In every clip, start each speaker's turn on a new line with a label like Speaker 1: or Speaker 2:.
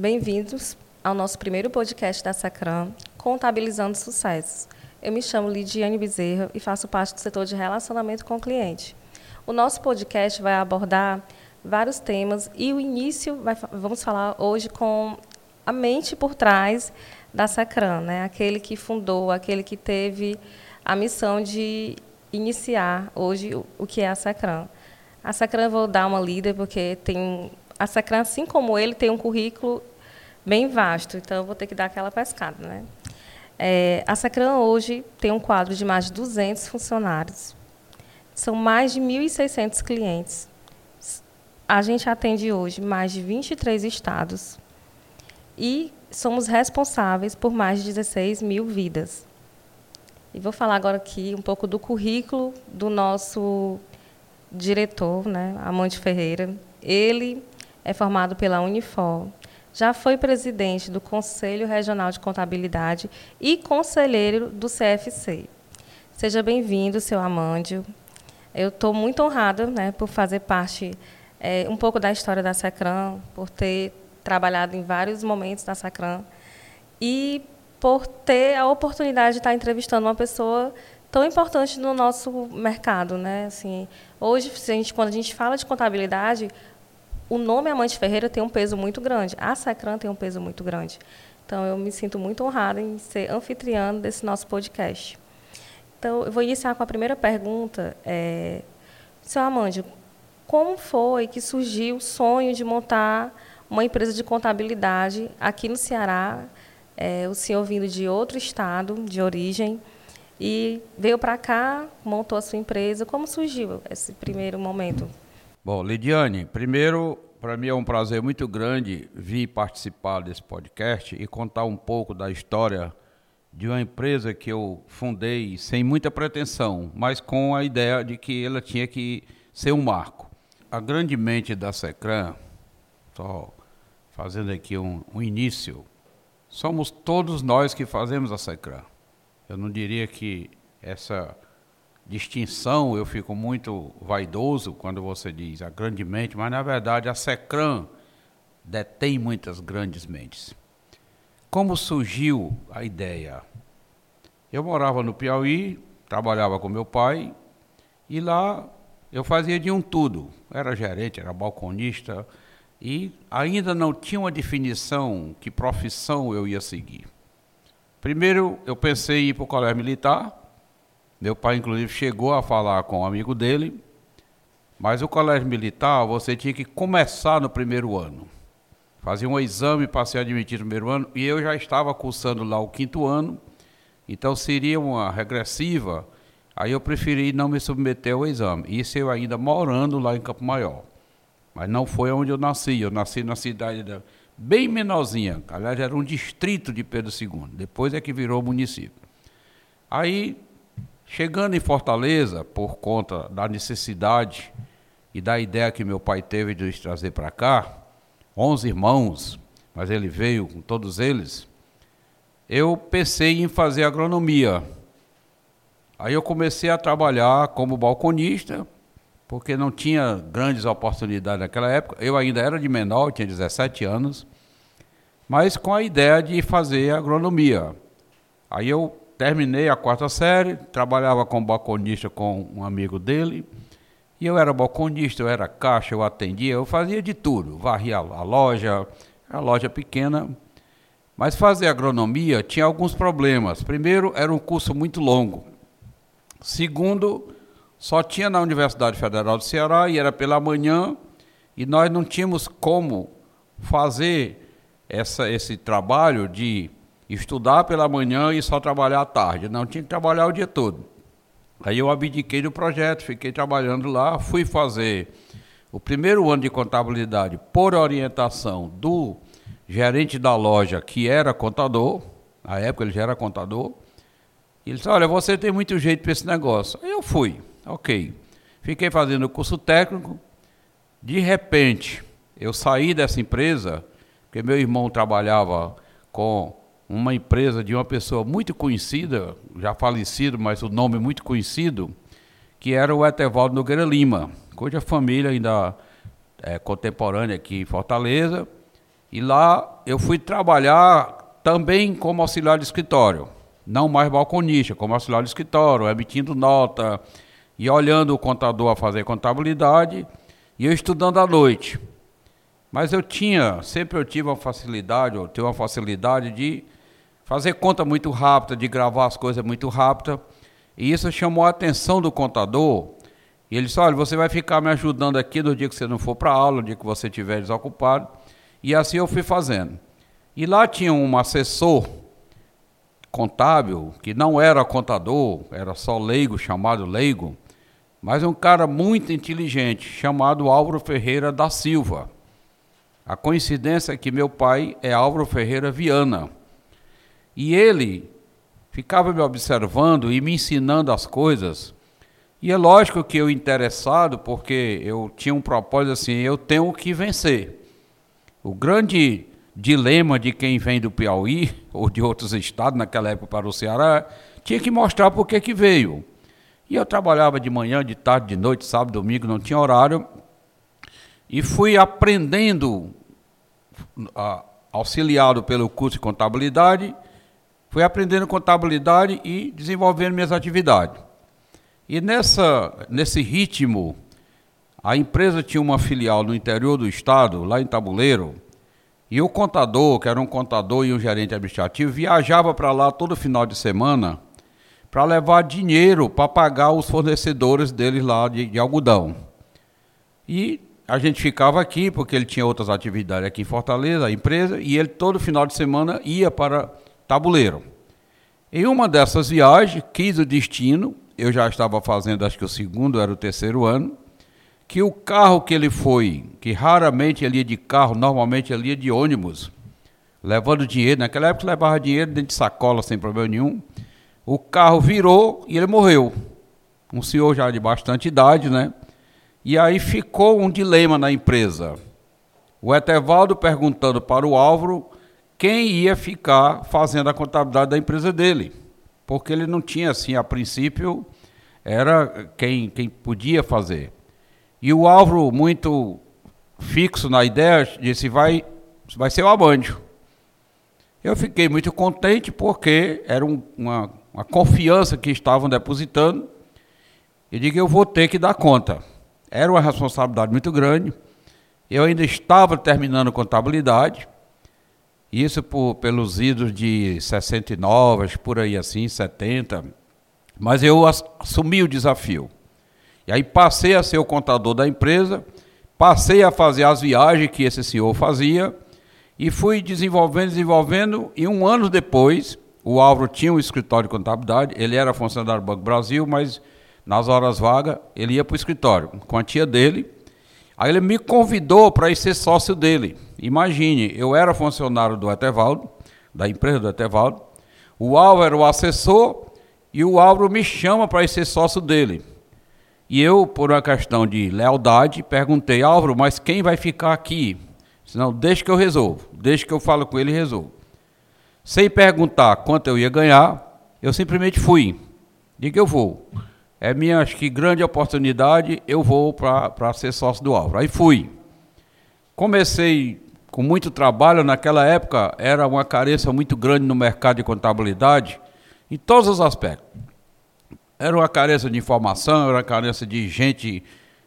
Speaker 1: Bem-vindos ao nosso primeiro podcast da Sacram, Contabilizando Sucessos. Eu me chamo Lidiane Bezerra e faço parte do setor de relacionamento com o cliente. O nosso podcast vai abordar vários temas e o início vai, vamos falar hoje com a mente por trás da Sacram, né? aquele que fundou, aquele que teve a missão de iniciar hoje o que é a Sacram. A Sacram eu vou dar uma líder porque tem a Sacram, assim como ele, tem um currículo bem vasto, então eu vou ter que dar aquela pescada, né? É, a Sacram hoje tem um quadro de mais de 200 funcionários. São mais de 1.600 clientes. A gente atende hoje mais de 23 estados. E somos responsáveis por mais de 16 mil vidas. E vou falar agora aqui um pouco do currículo do nosso diretor, né, Amante Ferreira. Ele é formado pela Unifor, já foi presidente do Conselho Regional de Contabilidade e conselheiro do CFC. Seja bem-vindo, seu Amândio. Eu estou muito honrada né, por fazer parte é, um pouco da história da Sacram, por ter trabalhado em vários momentos da Sacram e por ter a oportunidade de estar entrevistando uma pessoa tão importante no nosso mercado, né? Assim, hoje, a gente, quando a gente fala de contabilidade, o nome Amante Ferreira tem um peso muito grande, a Sacran tem um peso muito grande. Então, eu me sinto muito honrada em ser anfitriã desse nosso podcast. Então, eu vou iniciar com a primeira pergunta. É, Seu Amândio, como foi que surgiu o sonho de montar uma empresa de contabilidade aqui no Ceará, é, o senhor vindo de outro estado de origem e veio para cá, montou a sua empresa. Como surgiu esse primeiro momento?
Speaker 2: Bom, Lidiane, primeiro, para mim é um prazer muito grande vir participar desse podcast e contar um pouco da história de uma empresa que eu fundei sem muita pretensão, mas com a ideia de que ela tinha que ser um marco. A grande mente da Secran, só fazendo aqui um, um início, somos todos nós que fazemos a SECRAN. Eu não diria que essa distinção eu fico muito vaidoso quando você diz a grande mente, mas na verdade a SECRAN detém muitas grandes mentes. Como surgiu a ideia? Eu morava no Piauí, trabalhava com meu pai e lá eu fazia de um tudo. Era gerente, era balconista, e ainda não tinha uma definição que profissão eu ia seguir. Primeiro, eu pensei em ir para o colégio militar. Meu pai, inclusive, chegou a falar com um amigo dele, mas o colégio militar você tinha que começar no primeiro ano. Fazia um exame para ser admitido no primeiro ano e eu já estava cursando lá o quinto ano, então seria uma regressiva. Aí eu preferi não me submeter ao exame. Isso eu ainda morando lá em Campo Maior. Mas não foi onde eu nasci. Eu nasci na cidade da, bem menorzinha. Aliás, era um distrito de Pedro II. Depois é que virou município. Aí, chegando em Fortaleza, por conta da necessidade e da ideia que meu pai teve de nos trazer para cá, 11 irmãos, mas ele veio com todos eles, eu pensei em fazer agronomia. Aí eu comecei a trabalhar como balconista, porque não tinha grandes oportunidades naquela época. Eu ainda era de menor, tinha 17 anos, mas com a ideia de fazer agronomia. Aí eu terminei a quarta série, trabalhava como balconista com um amigo dele, e eu era balconista, eu era caixa, eu atendia, eu fazia de tudo, varria a loja, a loja pequena, mas fazer agronomia tinha alguns problemas. Primeiro, era um curso muito longo. Segundo, só tinha na Universidade Federal do Ceará e era pela manhã e nós não tínhamos como fazer essa, esse trabalho de estudar pela manhã e só trabalhar à tarde. Não tinha que trabalhar o dia todo. Aí eu abdiquei do projeto, fiquei trabalhando lá, fui fazer o primeiro ano de contabilidade por orientação do gerente da loja, que era contador, na época ele já era contador. Ele disse: Olha, você tem muito jeito para esse negócio. Aí eu fui. Ok. Fiquei fazendo o curso técnico. De repente, eu saí dessa empresa, porque meu irmão trabalhava com uma empresa de uma pessoa muito conhecida, já falecido, mas o nome muito conhecido, que era o Etevaldo Nogueira Lima, cuja família ainda é contemporânea aqui em Fortaleza. E lá eu fui trabalhar também como auxiliar de escritório, não mais balconista, como auxiliar de escritório, emitindo nota e olhando o contador a fazer contabilidade e eu estudando à noite. Mas eu tinha, sempre eu tive uma facilidade, eu tenho uma facilidade de fazer conta muito rápida, de gravar as coisas muito rápida. E isso chamou a atenção do contador. E ele disse: Olha, você vai ficar me ajudando aqui no dia que você não for para aula, no dia que você estiver desocupado. E assim eu fui fazendo. E lá tinha um assessor contábil, que não era contador, era só leigo, chamado leigo, mas um cara muito inteligente, chamado Álvaro Ferreira da Silva. A coincidência é que meu pai é Álvaro Ferreira Viana. E ele ficava me observando e me ensinando as coisas. E é lógico que eu interessado, porque eu tinha um propósito assim, eu tenho que vencer. O grande dilema de quem vem do Piauí ou de outros estados naquela época para o Ceará, tinha que mostrar por que que veio. E eu trabalhava de manhã, de tarde, de noite, sábado, domingo, não tinha horário. E fui aprendendo, auxiliado pelo curso de contabilidade, fui aprendendo contabilidade e desenvolvendo minhas atividades. E nessa, nesse ritmo, a empresa tinha uma filial no interior do estado, lá em Tabuleiro, e o contador, que era um contador e um gerente administrativo, viajava para lá todo final de semana para levar dinheiro para pagar os fornecedores deles lá de, de algodão. E a gente ficava aqui, porque ele tinha outras atividades aqui em Fortaleza, a empresa, e ele todo final de semana ia para Tabuleiro. Em uma dessas viagens, quis o destino, eu já estava fazendo, acho que o segundo, era o terceiro ano, que o carro que ele foi, que raramente ele ia de carro, normalmente ele ia de ônibus, levando dinheiro, naquela época levava dinheiro dentro de sacola sem problema nenhum, o carro virou e ele morreu. Um senhor já de bastante idade, né? E aí ficou um dilema na empresa. O Etevaldo perguntando para o Álvaro quem ia ficar fazendo a contabilidade da empresa dele. Porque ele não tinha, assim, a princípio, era quem, quem podia fazer. E o Álvaro, muito fixo na ideia, disse: vai, vai ser o Abândio. Eu fiquei muito contente porque era um, uma, uma confiança que estavam depositando. E digo: eu vou ter que dar conta. Era uma responsabilidade muito grande. Eu ainda estava terminando contabilidade. Isso por, pelos idos de 69, por aí assim, 70. Mas eu assumi o desafio. E aí passei a ser o contador da empresa, passei a fazer as viagens que esse senhor fazia e fui desenvolvendo, desenvolvendo. E um ano depois, o Álvaro tinha um escritório de contabilidade, ele era funcionário do Banco Brasil, mas nas horas vagas ele ia para o escritório com a tia dele. Aí ele me convidou para ir ser sócio dele. Imagine, eu era funcionário do Etevaldo, da empresa do Etevaldo, o Álvaro era o assessor e o Álvaro me chama para ir ser sócio dele. E eu, por uma questão de lealdade, perguntei, Álvaro, mas quem vai ficar aqui? Não, deixa que eu resolvo, deixa que eu falo com ele e resolvo. Sem perguntar quanto eu ia ganhar, eu simplesmente fui. Digo, eu vou. É minha, acho que, grande oportunidade, eu vou para ser sócio do Álvaro. Aí fui. Comecei com muito trabalho, naquela época era uma carência muito grande no mercado de contabilidade, em todos os aspectos. Era uma carência de informação, era uma carência de gente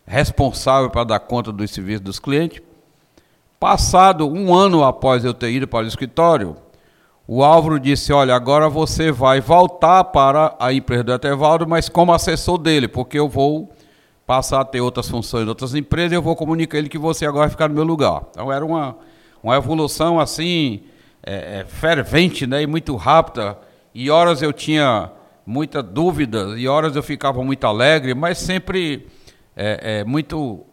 Speaker 2: responsável para dar conta dos serviços dos clientes. Passado um ano após eu ter ido para o escritório, o Álvaro disse: Olha, agora você vai voltar para a empresa do Etevaldo, mas como assessor dele, porque eu vou passar a ter outras funções em outras empresas e eu vou comunicar ele que você agora vai ficar no meu lugar. Então era uma, uma evolução assim, é, é, fervente né, e muito rápida. E horas eu tinha muita dúvida e horas eu ficava muito alegre, mas sempre é, é, muito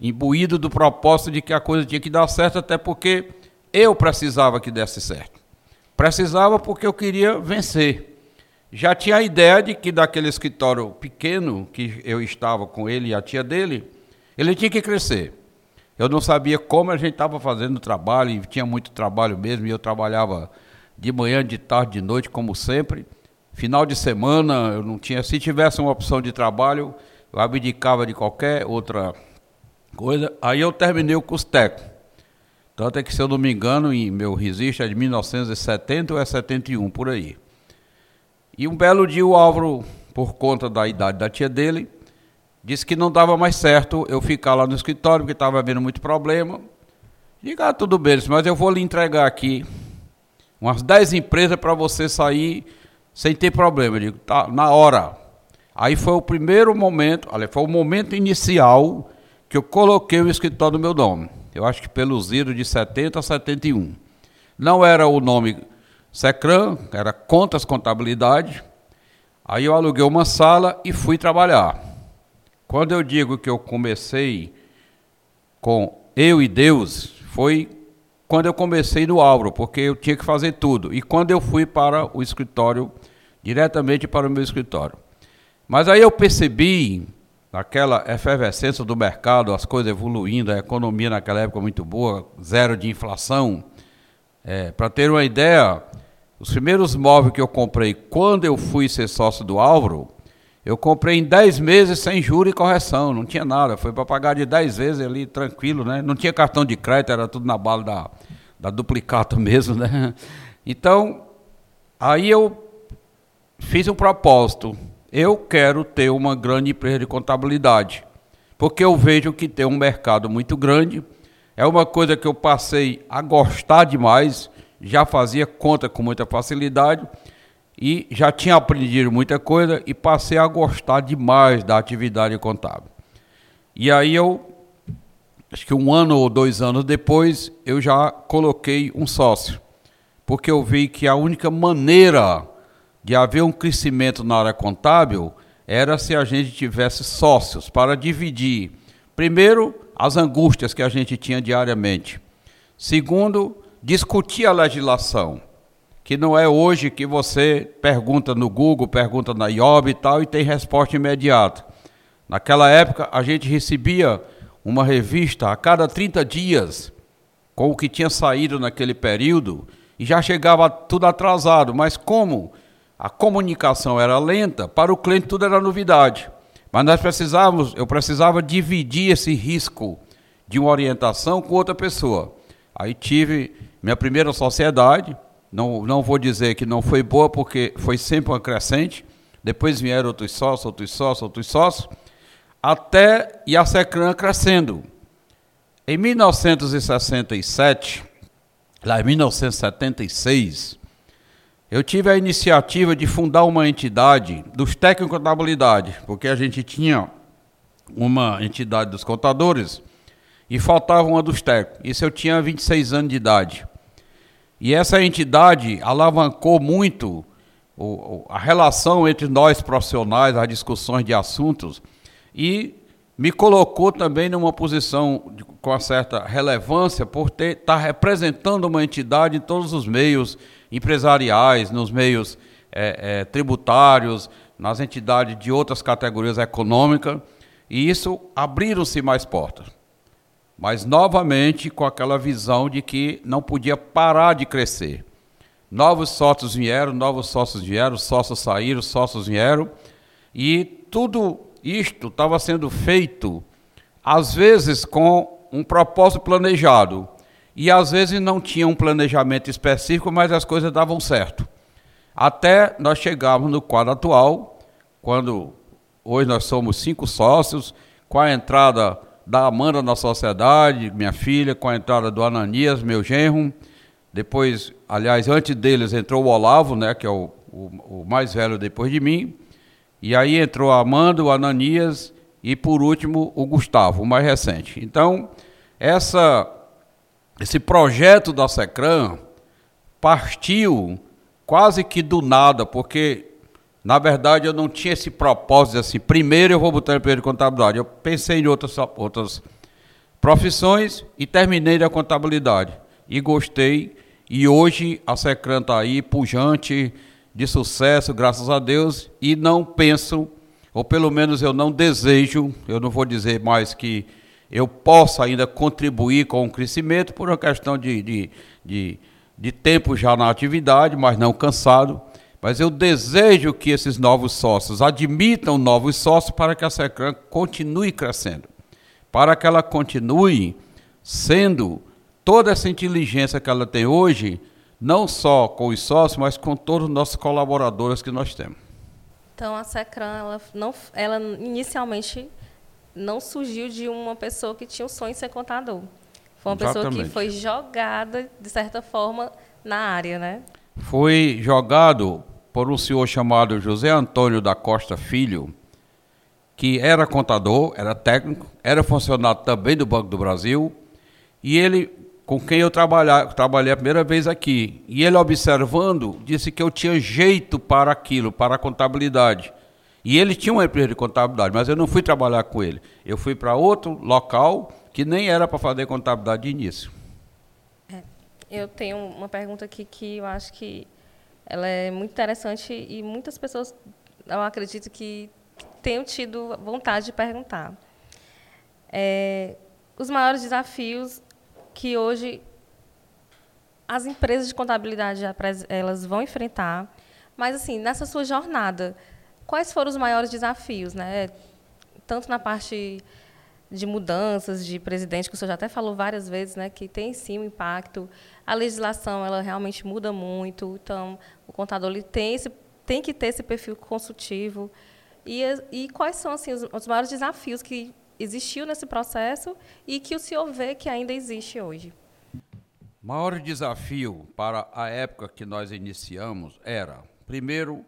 Speaker 2: imbuído do propósito de que a coisa tinha que dar certo, até porque eu precisava que desse certo. Precisava porque eu queria vencer. Já tinha a ideia de que daquele escritório pequeno que eu estava com ele e a tia dele, ele tinha que crescer. Eu não sabia como a gente estava fazendo o trabalho, e tinha muito trabalho mesmo, e eu trabalhava de manhã, de tarde, de noite, como sempre. Final de semana, eu não tinha. Se tivesse uma opção de trabalho, eu abdicava de qualquer outra coisa. Aí eu terminei o curso técnico. Tanto é que, se eu não me engano, em meu registro é de 1970 ou é 71, por aí. E um belo dia o Álvaro, por conta da idade da tia dele, disse que não dava mais certo eu ficar lá no escritório, porque estava havendo muito problema. Diga, ah, tudo bem, mas eu vou lhe entregar aqui umas 10 empresas para você sair sem ter problema. Eu digo, tá, na hora. Aí foi o primeiro momento, olha, foi o momento inicial que eu coloquei o escritório no meu nome. Eu acho que pelo Ziro de 70 a 71. Não era o nome Secran, era Contas Contabilidade. Aí eu aluguei uma sala e fui trabalhar. Quando eu digo que eu comecei com eu e Deus, foi quando eu comecei no Álvaro, porque eu tinha que fazer tudo. E quando eu fui para o escritório, diretamente para o meu escritório. Mas aí eu percebi, naquela efervescência do mercado, as coisas evoluindo, a economia naquela época muito boa, zero de inflação. É, para ter uma ideia, os primeiros móveis que eu comprei quando eu fui ser sócio do Álvaro, eu comprei em 10 meses sem juros e correção, não tinha nada, foi para pagar de 10 vezes ali tranquilo, né? Não tinha cartão de crédito, era tudo na bala da, da duplicato mesmo, né? Então, aí eu fiz um propósito. Eu quero ter uma grande empresa de contabilidade, porque eu vejo que tem um mercado muito grande. É uma coisa que eu passei a gostar demais, já fazia conta com muita facilidade e já tinha aprendido muita coisa e passei a gostar demais da atividade contábil. E aí eu, acho que um ano ou dois anos depois, eu já coloquei um sócio, porque eu vi que a única maneira de haver um crescimento na área contábil era se a gente tivesse sócios para dividir, primeiro, as angústias que a gente tinha diariamente. Segundo, discutir a legislação que não é hoje que você pergunta no Google, pergunta na IOB e tal, e tem resposta imediata. Naquela época, a gente recebia uma revista a cada 30 dias, com o que tinha saído naquele período, e já chegava tudo atrasado. Mas como a comunicação era lenta, para o cliente tudo era novidade. Mas nós precisávamos, eu precisava dividir esse risco de uma orientação com outra pessoa. Aí tive minha primeira sociedade, não, não vou dizer que não foi boa, porque foi sempre uma crescente. Depois vieram outros sócios, outros sócios, outros sócios, até e a Secran crescendo. Em 1967, lá em 1976, eu tive a iniciativa de fundar uma entidade dos técnicos de contabilidade, porque a gente tinha uma entidade dos contadores e faltava uma dos técnicos. Isso eu tinha 26 anos de idade. E essa entidade alavancou muito a relação entre nós profissionais, as discussões de assuntos, e me colocou também numa posição com uma certa relevância por estar tá representando uma entidade em todos os meios empresariais, nos meios é, é, tributários, nas entidades de outras categorias econômicas, e isso abriram-se mais portas. Mas novamente com aquela visão de que não podia parar de crescer. Novos sócios vieram, novos sócios vieram, sócios saíram, sócios vieram, e tudo isto estava sendo feito, às vezes com um propósito planejado, e às vezes não tinha um planejamento específico, mas as coisas davam certo. Até nós chegarmos no quadro atual, quando hoje nós somos cinco sócios, com a entrada da Amanda na sociedade, minha filha, com a entrada do Ananias, meu genro. Depois, aliás, antes deles entrou o Olavo, né, que é o, o, o mais velho depois de mim. E aí entrou a Amanda, o Ananias e, por último, o Gustavo, o mais recente. Então, essa, esse projeto da Secran partiu quase que do nada, porque na verdade, eu não tinha esse propósito assim, primeiro eu vou botar empresa de contabilidade. Eu pensei em outras, outras profissões e terminei na contabilidade. E gostei. E hoje a Secran está aí, pujante, de sucesso, graças a Deus. E não penso, ou pelo menos eu não desejo, eu não vou dizer mais que eu possa ainda contribuir com o crescimento por uma questão de, de, de, de tempo já na atividade, mas não cansado mas eu desejo que esses novos sócios admitam novos sócios para que a Secran continue crescendo, para que ela continue sendo toda essa inteligência que ela tem hoje, não só com os sócios, mas com todos os nossos colaboradores que nós temos.
Speaker 1: Então, a Secran, ela, não, ela inicialmente não surgiu de uma pessoa que tinha o sonho de ser contador. Foi uma Exatamente. pessoa que foi jogada, de certa forma, na área, né?
Speaker 2: Foi jogado por um senhor chamado José Antônio da Costa Filho, que era contador, era técnico, era funcionário também do Banco do Brasil, e ele, com quem eu trabalhei a primeira vez aqui, e ele observando, disse que eu tinha jeito para aquilo, para a contabilidade. E ele tinha uma empresa de contabilidade, mas eu não fui trabalhar com ele. Eu fui para outro local que nem era para fazer contabilidade de início.
Speaker 1: É, eu tenho uma pergunta aqui que eu acho que ela é muito interessante e muitas pessoas, eu acredito que tenham tido vontade de perguntar. É, os maiores desafios que hoje as empresas de contabilidade elas vão enfrentar, mas assim nessa sua jornada, quais foram os maiores desafios, né? Tanto na parte de mudanças de presidente, que o senhor já até falou várias vezes, né, que tem sim um impacto. A legislação ela realmente muda muito, então o contador ele tem esse tem que ter esse perfil consultivo. E, e quais são assim os, os maiores desafios que existiu nesse processo e que o senhor vê que ainda existe hoje?
Speaker 2: O maior desafio para a época que nós iniciamos era, primeiro,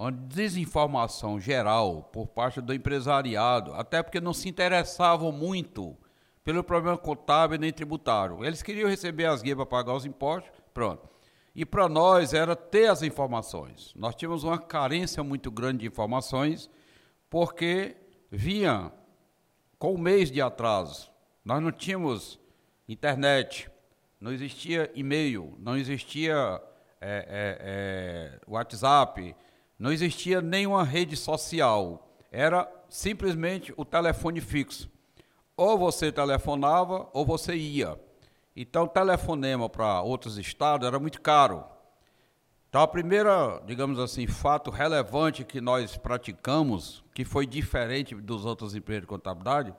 Speaker 2: uma desinformação geral por parte do empresariado, até porque não se interessavam muito pelo problema contábil nem tributário. Eles queriam receber as guias para pagar os impostos, pronto. E para nós era ter as informações. Nós tínhamos uma carência muito grande de informações, porque vinha com um mês de atraso. Nós não tínhamos internet, não existia e-mail, não existia é, é, é, WhatsApp, não existia nenhuma rede social, era simplesmente o telefone fixo. Ou você telefonava ou você ia. Então, telefonema para outros estados era muito caro. Então, a primeira, digamos assim, fato relevante que nós praticamos, que foi diferente dos outros empresas de contabilidade,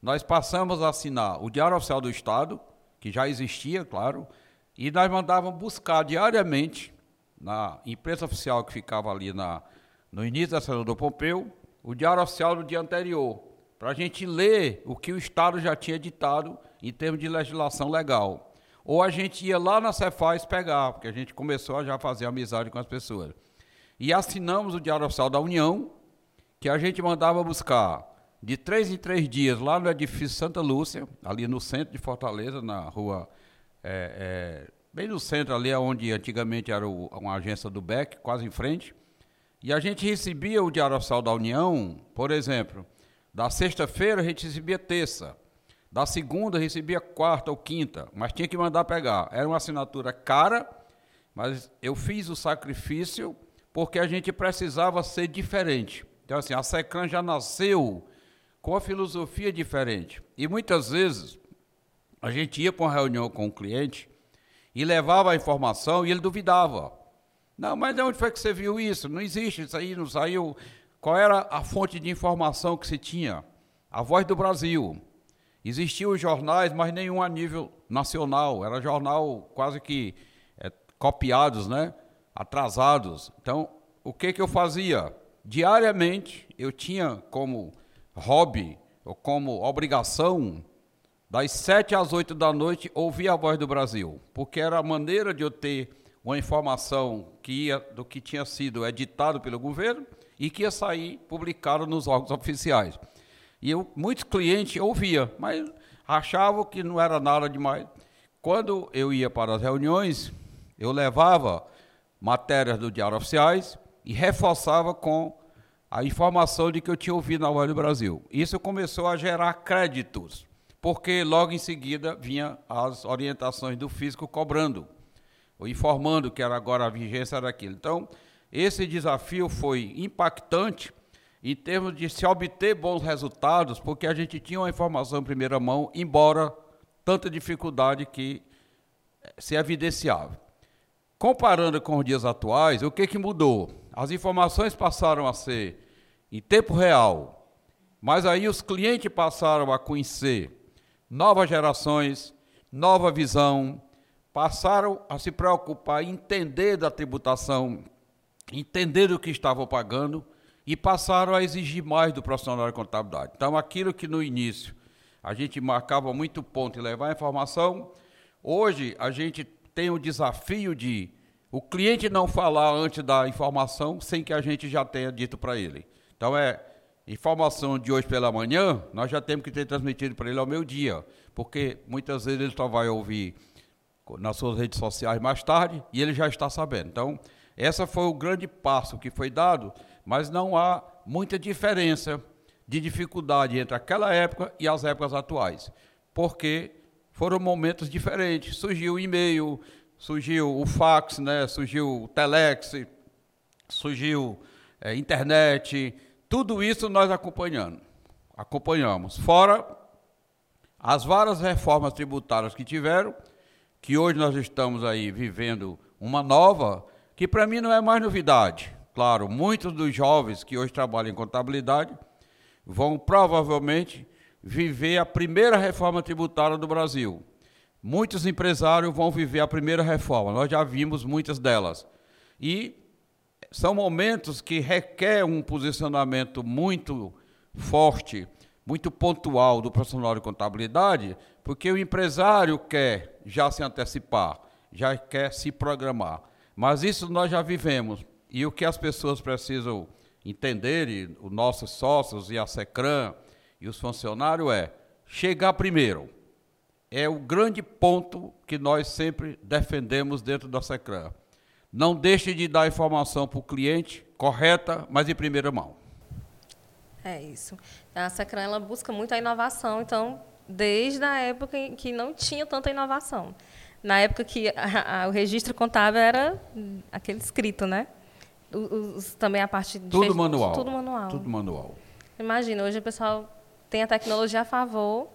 Speaker 2: nós passamos a assinar o Diário Oficial do Estado, que já existia, claro, e nós mandávamos buscar diariamente na imprensa oficial que ficava ali na, no início da Senador Pompeu, o diário oficial do dia anterior, para a gente ler o que o Estado já tinha ditado em termos de legislação legal. Ou a gente ia lá na Cefaz pegar, porque a gente começou a já fazer amizade com as pessoas. E assinamos o Diário Oficial da União, que a gente mandava buscar de três em três dias lá no edifício Santa Lúcia, ali no centro de Fortaleza, na rua é, é, bem no centro ali, onde antigamente era o, uma agência do BEC, quase em frente. E a gente recebia o Diário Oficial da União, por exemplo, da sexta-feira a gente recebia terça, da segunda recebia quarta ou quinta, mas tinha que mandar pegar. Era uma assinatura cara, mas eu fiz o sacrifício porque a gente precisava ser diferente. Então, assim, a SECAN já nasceu com a filosofia diferente. E muitas vezes a gente ia para uma reunião com o cliente e levava a informação e ele duvidava. Não, mas de onde foi que você viu isso? Não existe isso aí, não saiu. Qual era a fonte de informação que se tinha? A Voz do Brasil. Existiam jornais, mas nenhum a nível nacional. Era jornal quase que é, copiados, né? atrasados. Então, o que, que eu fazia? Diariamente, eu tinha como hobby ou como obrigação das sete às oito da noite, ouvir a voz do Brasil, porque era a maneira de eu ter uma informação que ia, do que tinha sido editado pelo governo e que ia sair publicado nos órgãos oficiais. E eu, muitos clientes ouviam, mas achavam que não era nada demais. Quando eu ia para as reuniões, eu levava matérias do Diário Oficiais e reforçava com a informação de que eu tinha ouvido na Voz do Brasil. Isso começou a gerar créditos porque logo em seguida vinha as orientações do físico cobrando, ou informando que era agora a vigência daquilo. Então, esse desafio foi impactante em termos de se obter bons resultados, porque a gente tinha uma informação em primeira mão, embora tanta dificuldade que eh, se evidenciava. Comparando com os dias atuais, o que, que mudou? As informações passaram a ser em tempo real, mas aí os clientes passaram a conhecer novas gerações, nova visão, passaram a se preocupar entender da tributação, entender o que estavam pagando e passaram a exigir mais do profissional de contabilidade. Então, aquilo que no início a gente marcava muito ponto e levar a informação, hoje a gente tem o desafio de o cliente não falar antes da informação sem que a gente já tenha dito para ele. Então, é informação de hoje pela manhã, nós já temos que ter transmitido para ele ao meio dia, porque muitas vezes ele só vai ouvir nas suas redes sociais mais tarde e ele já está sabendo. Então, essa foi o grande passo que foi dado, mas não há muita diferença de dificuldade entre aquela época e as épocas atuais, porque foram momentos diferentes. Surgiu o e-mail, surgiu o fax, né, surgiu o telex, surgiu é, internet, tudo isso nós acompanhando, acompanhamos. Fora as várias reformas tributárias que tiveram, que hoje nós estamos aí vivendo uma nova, que para mim não é mais novidade. Claro, muitos dos jovens que hoje trabalham em contabilidade vão provavelmente viver a primeira reforma tributária do Brasil. Muitos empresários vão viver a primeira reforma, nós já vimos muitas delas. E são momentos que requer um posicionamento muito forte, muito pontual do profissional de contabilidade, porque o empresário quer já se antecipar, já quer se programar. Mas isso nós já vivemos. E o que as pessoas precisam entender, e os nossos sócios e a SECRAM e os funcionários, é chegar primeiro. É o grande ponto que nós sempre defendemos dentro da SECRAM. Não deixe de dar informação para o cliente correta, mas em primeira mão.
Speaker 1: É isso. A SECRAM ela busca muito a inovação, então, desde a época em que não tinha tanta inovação. Na época que a, a, o registro contábil era aquele escrito, né? Os, também a parte de
Speaker 2: tudo manual.
Speaker 1: Tudo manual.
Speaker 2: Tudo manual.
Speaker 1: Imagina, hoje o pessoal tem a tecnologia a favor,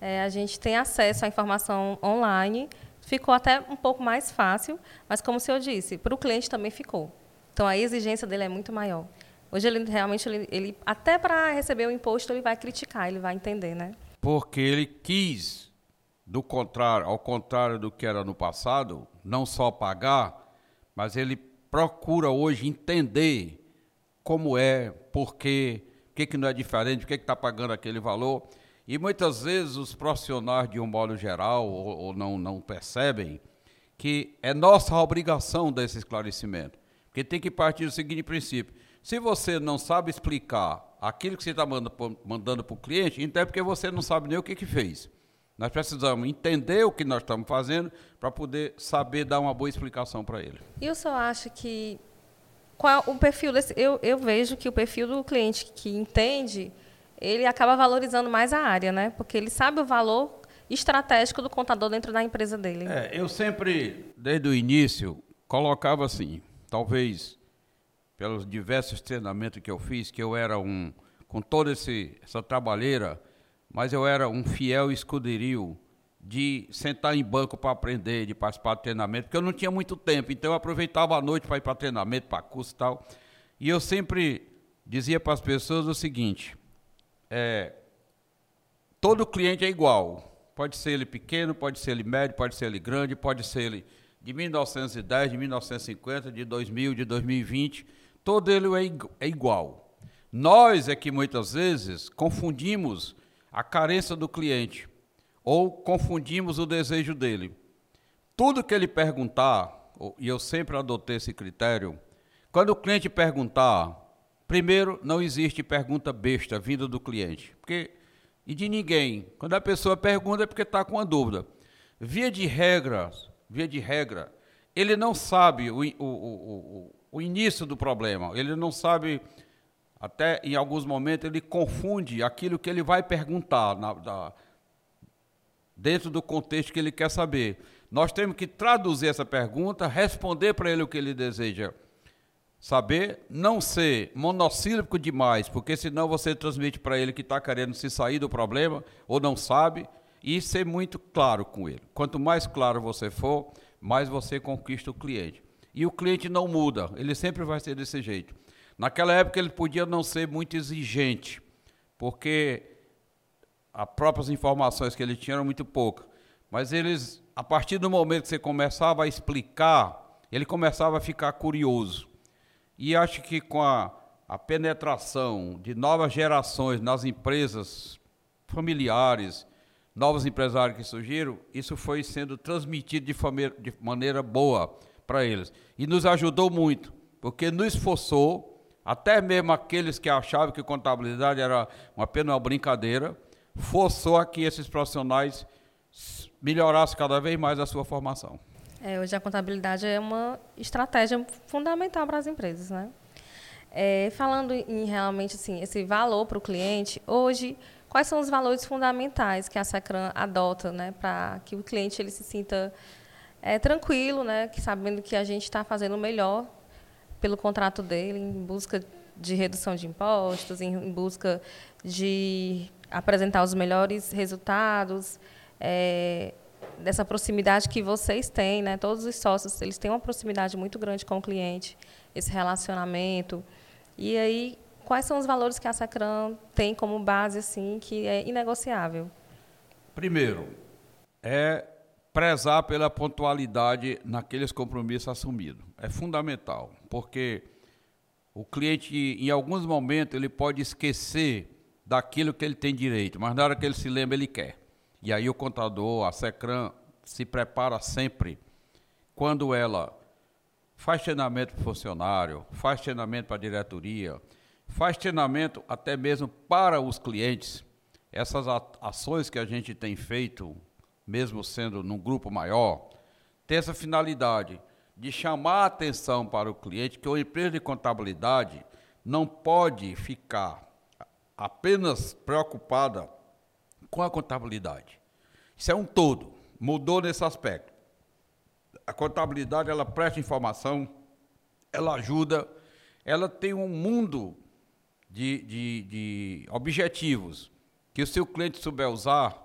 Speaker 1: é, a gente tem acesso à informação online, ficou até um pouco mais fácil, mas como o senhor disse, para o cliente também ficou. Então a exigência dele é muito maior. Hoje ele realmente ele, ele até para receber o imposto ele vai criticar, ele vai entender, né?
Speaker 2: Porque ele quis do contrário, ao contrário do que era no passado, não só pagar, mas ele procura hoje entender como é, por quê, o que, que não é diferente, por que está pagando aquele valor. E muitas vezes os profissionais, de um modo geral, ou, ou não, não percebem que é nossa obrigação desse esclarecimento. Porque tem que partir do seguinte princípio: se você não sabe explicar aquilo que você está mandando para o cliente, então é porque você não sabe nem o que, que fez. Nós precisamos entender o que nós estamos fazendo para poder saber dar uma boa explicação para ele.
Speaker 1: E o senhor acha que qual o perfil desse? Eu, eu vejo que o perfil do cliente que entende, ele acaba valorizando mais a área, né? Porque ele sabe o valor estratégico do contador dentro da empresa dele.
Speaker 2: É, eu sempre, desde o início, colocava assim, talvez pelos diversos treinamentos que eu fiz, que eu era um, com toda esse, essa trabalheira, mas eu era um fiel escuderio de sentar em banco para aprender, de participar do treinamento, porque eu não tinha muito tempo, então eu aproveitava a noite para ir para treinamento, para curso e tal. E eu sempre dizia para as pessoas o seguinte: é, todo cliente é igual. Pode ser ele pequeno, pode ser ele médio, pode ser ele grande, pode ser ele de 1910, de 1950, de 2000, de 2020. Todo ele é, é igual. Nós é que muitas vezes confundimos a carência do cliente ou confundimos o desejo dele. Tudo que ele perguntar, e eu sempre adotei esse critério, quando o cliente perguntar, primeiro, não existe pergunta besta vinda do cliente, porque e de ninguém. Quando a pessoa pergunta é porque está com uma dúvida. Via de regra, via de regra, ele não sabe o, o, o, o início do problema, ele não sabe até em alguns momentos ele confunde aquilo que ele vai perguntar na, dentro do contexto que ele quer saber. Nós temos que traduzir essa pergunta, responder para ele o que ele deseja saber, não ser monossílabo demais, porque senão você transmite para ele que está querendo se sair do problema ou não sabe, e ser muito claro com ele. Quanto mais claro você for, mais você conquista o cliente. E o cliente não muda, ele sempre vai ser desse jeito. Naquela época ele podia não ser muito exigente, porque as próprias informações que ele tinha eram muito poucas. mas eles, a partir do momento que você começava a explicar, ele começava a ficar curioso. E acho que com a, a penetração de novas gerações nas empresas familiares, novos empresários que surgiram, isso foi sendo transmitido de, de maneira boa para eles. E nos ajudou muito, porque nos esforçou, até mesmo aqueles que achavam que contabilidade era apenas uma brincadeira, forçou a que esses profissionais melhorassem cada vez mais a sua formação.
Speaker 1: É, hoje a contabilidade é uma estratégia fundamental para as empresas, né? É, falando em realmente assim, esse valor para o cliente, hoje quais são os valores fundamentais que a Secran adota, né, para que o cliente ele se sinta é, tranquilo, né, que sabendo que a gente está fazendo o melhor pelo contrato dele, em busca de redução de impostos, em, em busca de apresentar os melhores resultados, é, dessa proximidade que vocês têm, né? Todos os sócios, eles têm uma proximidade muito grande com o cliente, esse relacionamento. E aí, quais são os valores que a Sacram tem como base assim que é inegociável?
Speaker 2: Primeiro, é prezar pela pontualidade naqueles compromissos assumidos. É fundamental, porque o cliente, em alguns momentos, ele pode esquecer daquilo que ele tem direito, mas na hora que ele se lembra, ele quer. E aí o contador, a SECRAM, se prepara sempre quando ela faz treinamento para funcionário, faz treinamento para a diretoria, faz treinamento até mesmo para os clientes. Essas ações que a gente tem feito, mesmo sendo num grupo maior, tem essa finalidade de chamar a atenção para o cliente que uma empresa de contabilidade não pode ficar apenas preocupada com a contabilidade. Isso é um todo, mudou nesse aspecto. A contabilidade, ela presta informação, ela ajuda, ela tem um mundo de, de, de objetivos que o seu cliente souber usar,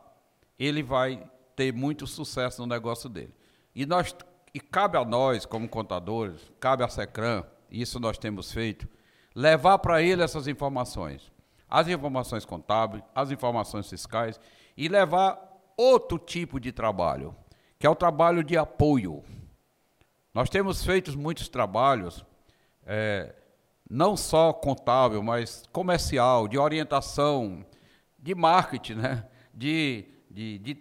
Speaker 2: ele vai ter muito sucesso no negócio dele. E, nós, e cabe a nós, como contadores, cabe a Secran, isso nós temos feito, levar para ele essas informações as informações contábeis, as informações fiscais e levar outro tipo de trabalho, que é o trabalho de apoio. Nós temos feito muitos trabalhos, é, não só contábil, mas comercial, de orientação, de marketing, né? de, de, de,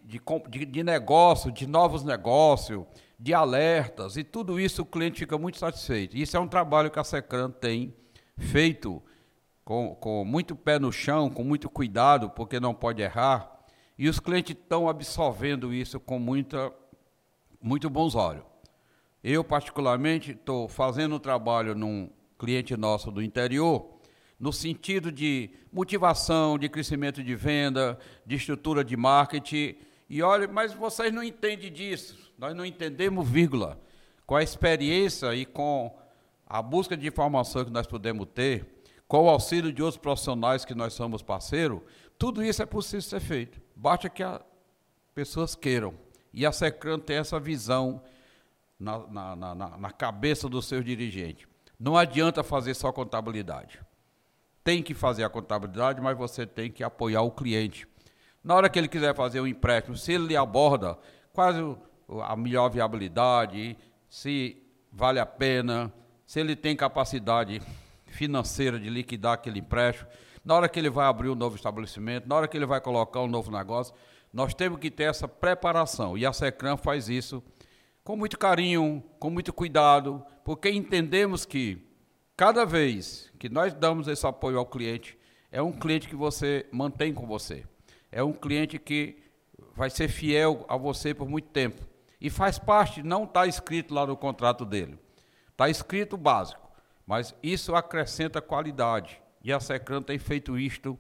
Speaker 2: de, de negócio, de novos negócios, de alertas, e tudo isso o cliente fica muito satisfeito. Isso é um trabalho que a Secran tem feito com, com muito pé no chão, com muito cuidado, porque não pode errar, e os clientes estão absorvendo isso com muita, muito bons olhos. Eu, particularmente, estou fazendo um trabalho num cliente nosso do interior, no sentido de motivação, de crescimento de venda, de estrutura de marketing. E olha, mas vocês não entendem disso. Nós não entendemos, vírgula. Com a experiência e com a busca de informação que nós podemos ter, com o auxílio de outros profissionais que nós somos parceiro, tudo isso é possível ser feito. Basta que as pessoas queiram. E a Secran tem essa visão na, na, na, na cabeça dos seus dirigentes. Não adianta fazer só contabilidade. Tem que fazer a contabilidade, mas você tem que apoiar o cliente. Na hora que ele quiser fazer um empréstimo, se ele aborda quase a melhor viabilidade, se vale a pena, se ele tem capacidade financeira de liquidar aquele empréstimo, na hora que ele vai abrir um novo estabelecimento, na hora que ele vai colocar um novo negócio, nós temos que ter essa preparação. E a Secram faz isso com muito carinho, com muito cuidado, porque entendemos que cada vez que nós damos esse apoio ao cliente, é um cliente que você mantém com você. É um cliente que vai ser fiel a você por muito tempo. E faz parte, não está escrito lá no contrato dele. Está escrito básico. Mas isso acrescenta qualidade. E a Secran tem feito isto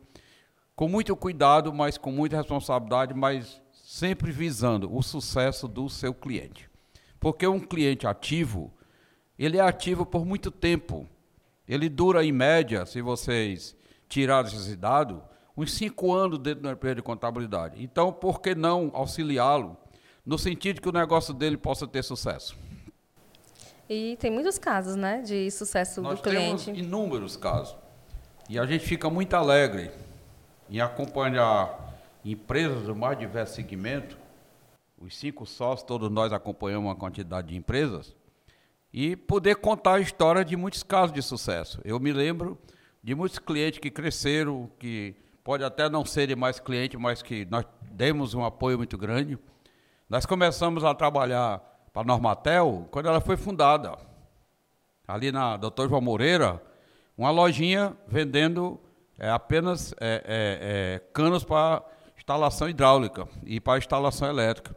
Speaker 2: com muito cuidado, mas com muita responsabilidade, mas sempre visando o sucesso do seu cliente. Porque um cliente ativo, ele é ativo por muito tempo. Ele dura, em média, se vocês tirarem esse dado, uns cinco anos dentro da empresa de contabilidade. Então, por que não auxiliá-lo no sentido que o negócio dele possa ter sucesso?
Speaker 1: E tem muitos casos, né, de sucesso
Speaker 2: Nós
Speaker 1: do cliente.
Speaker 2: Temos inúmeros casos. E a gente fica muito alegre em acompanhar empresas do mais diverso segmento os cinco sócios, todos nós acompanhamos uma quantidade de empresas, e poder contar a história de muitos casos de sucesso. Eu me lembro de muitos clientes que cresceram, que pode até não serem mais clientes, mas que nós demos um apoio muito grande. Nós começamos a trabalhar para a Normatel quando ela foi fundada. Ali na Doutor João Moreira, uma lojinha vendendo é, apenas é, é, é canos para instalação hidráulica e para instalação elétrica.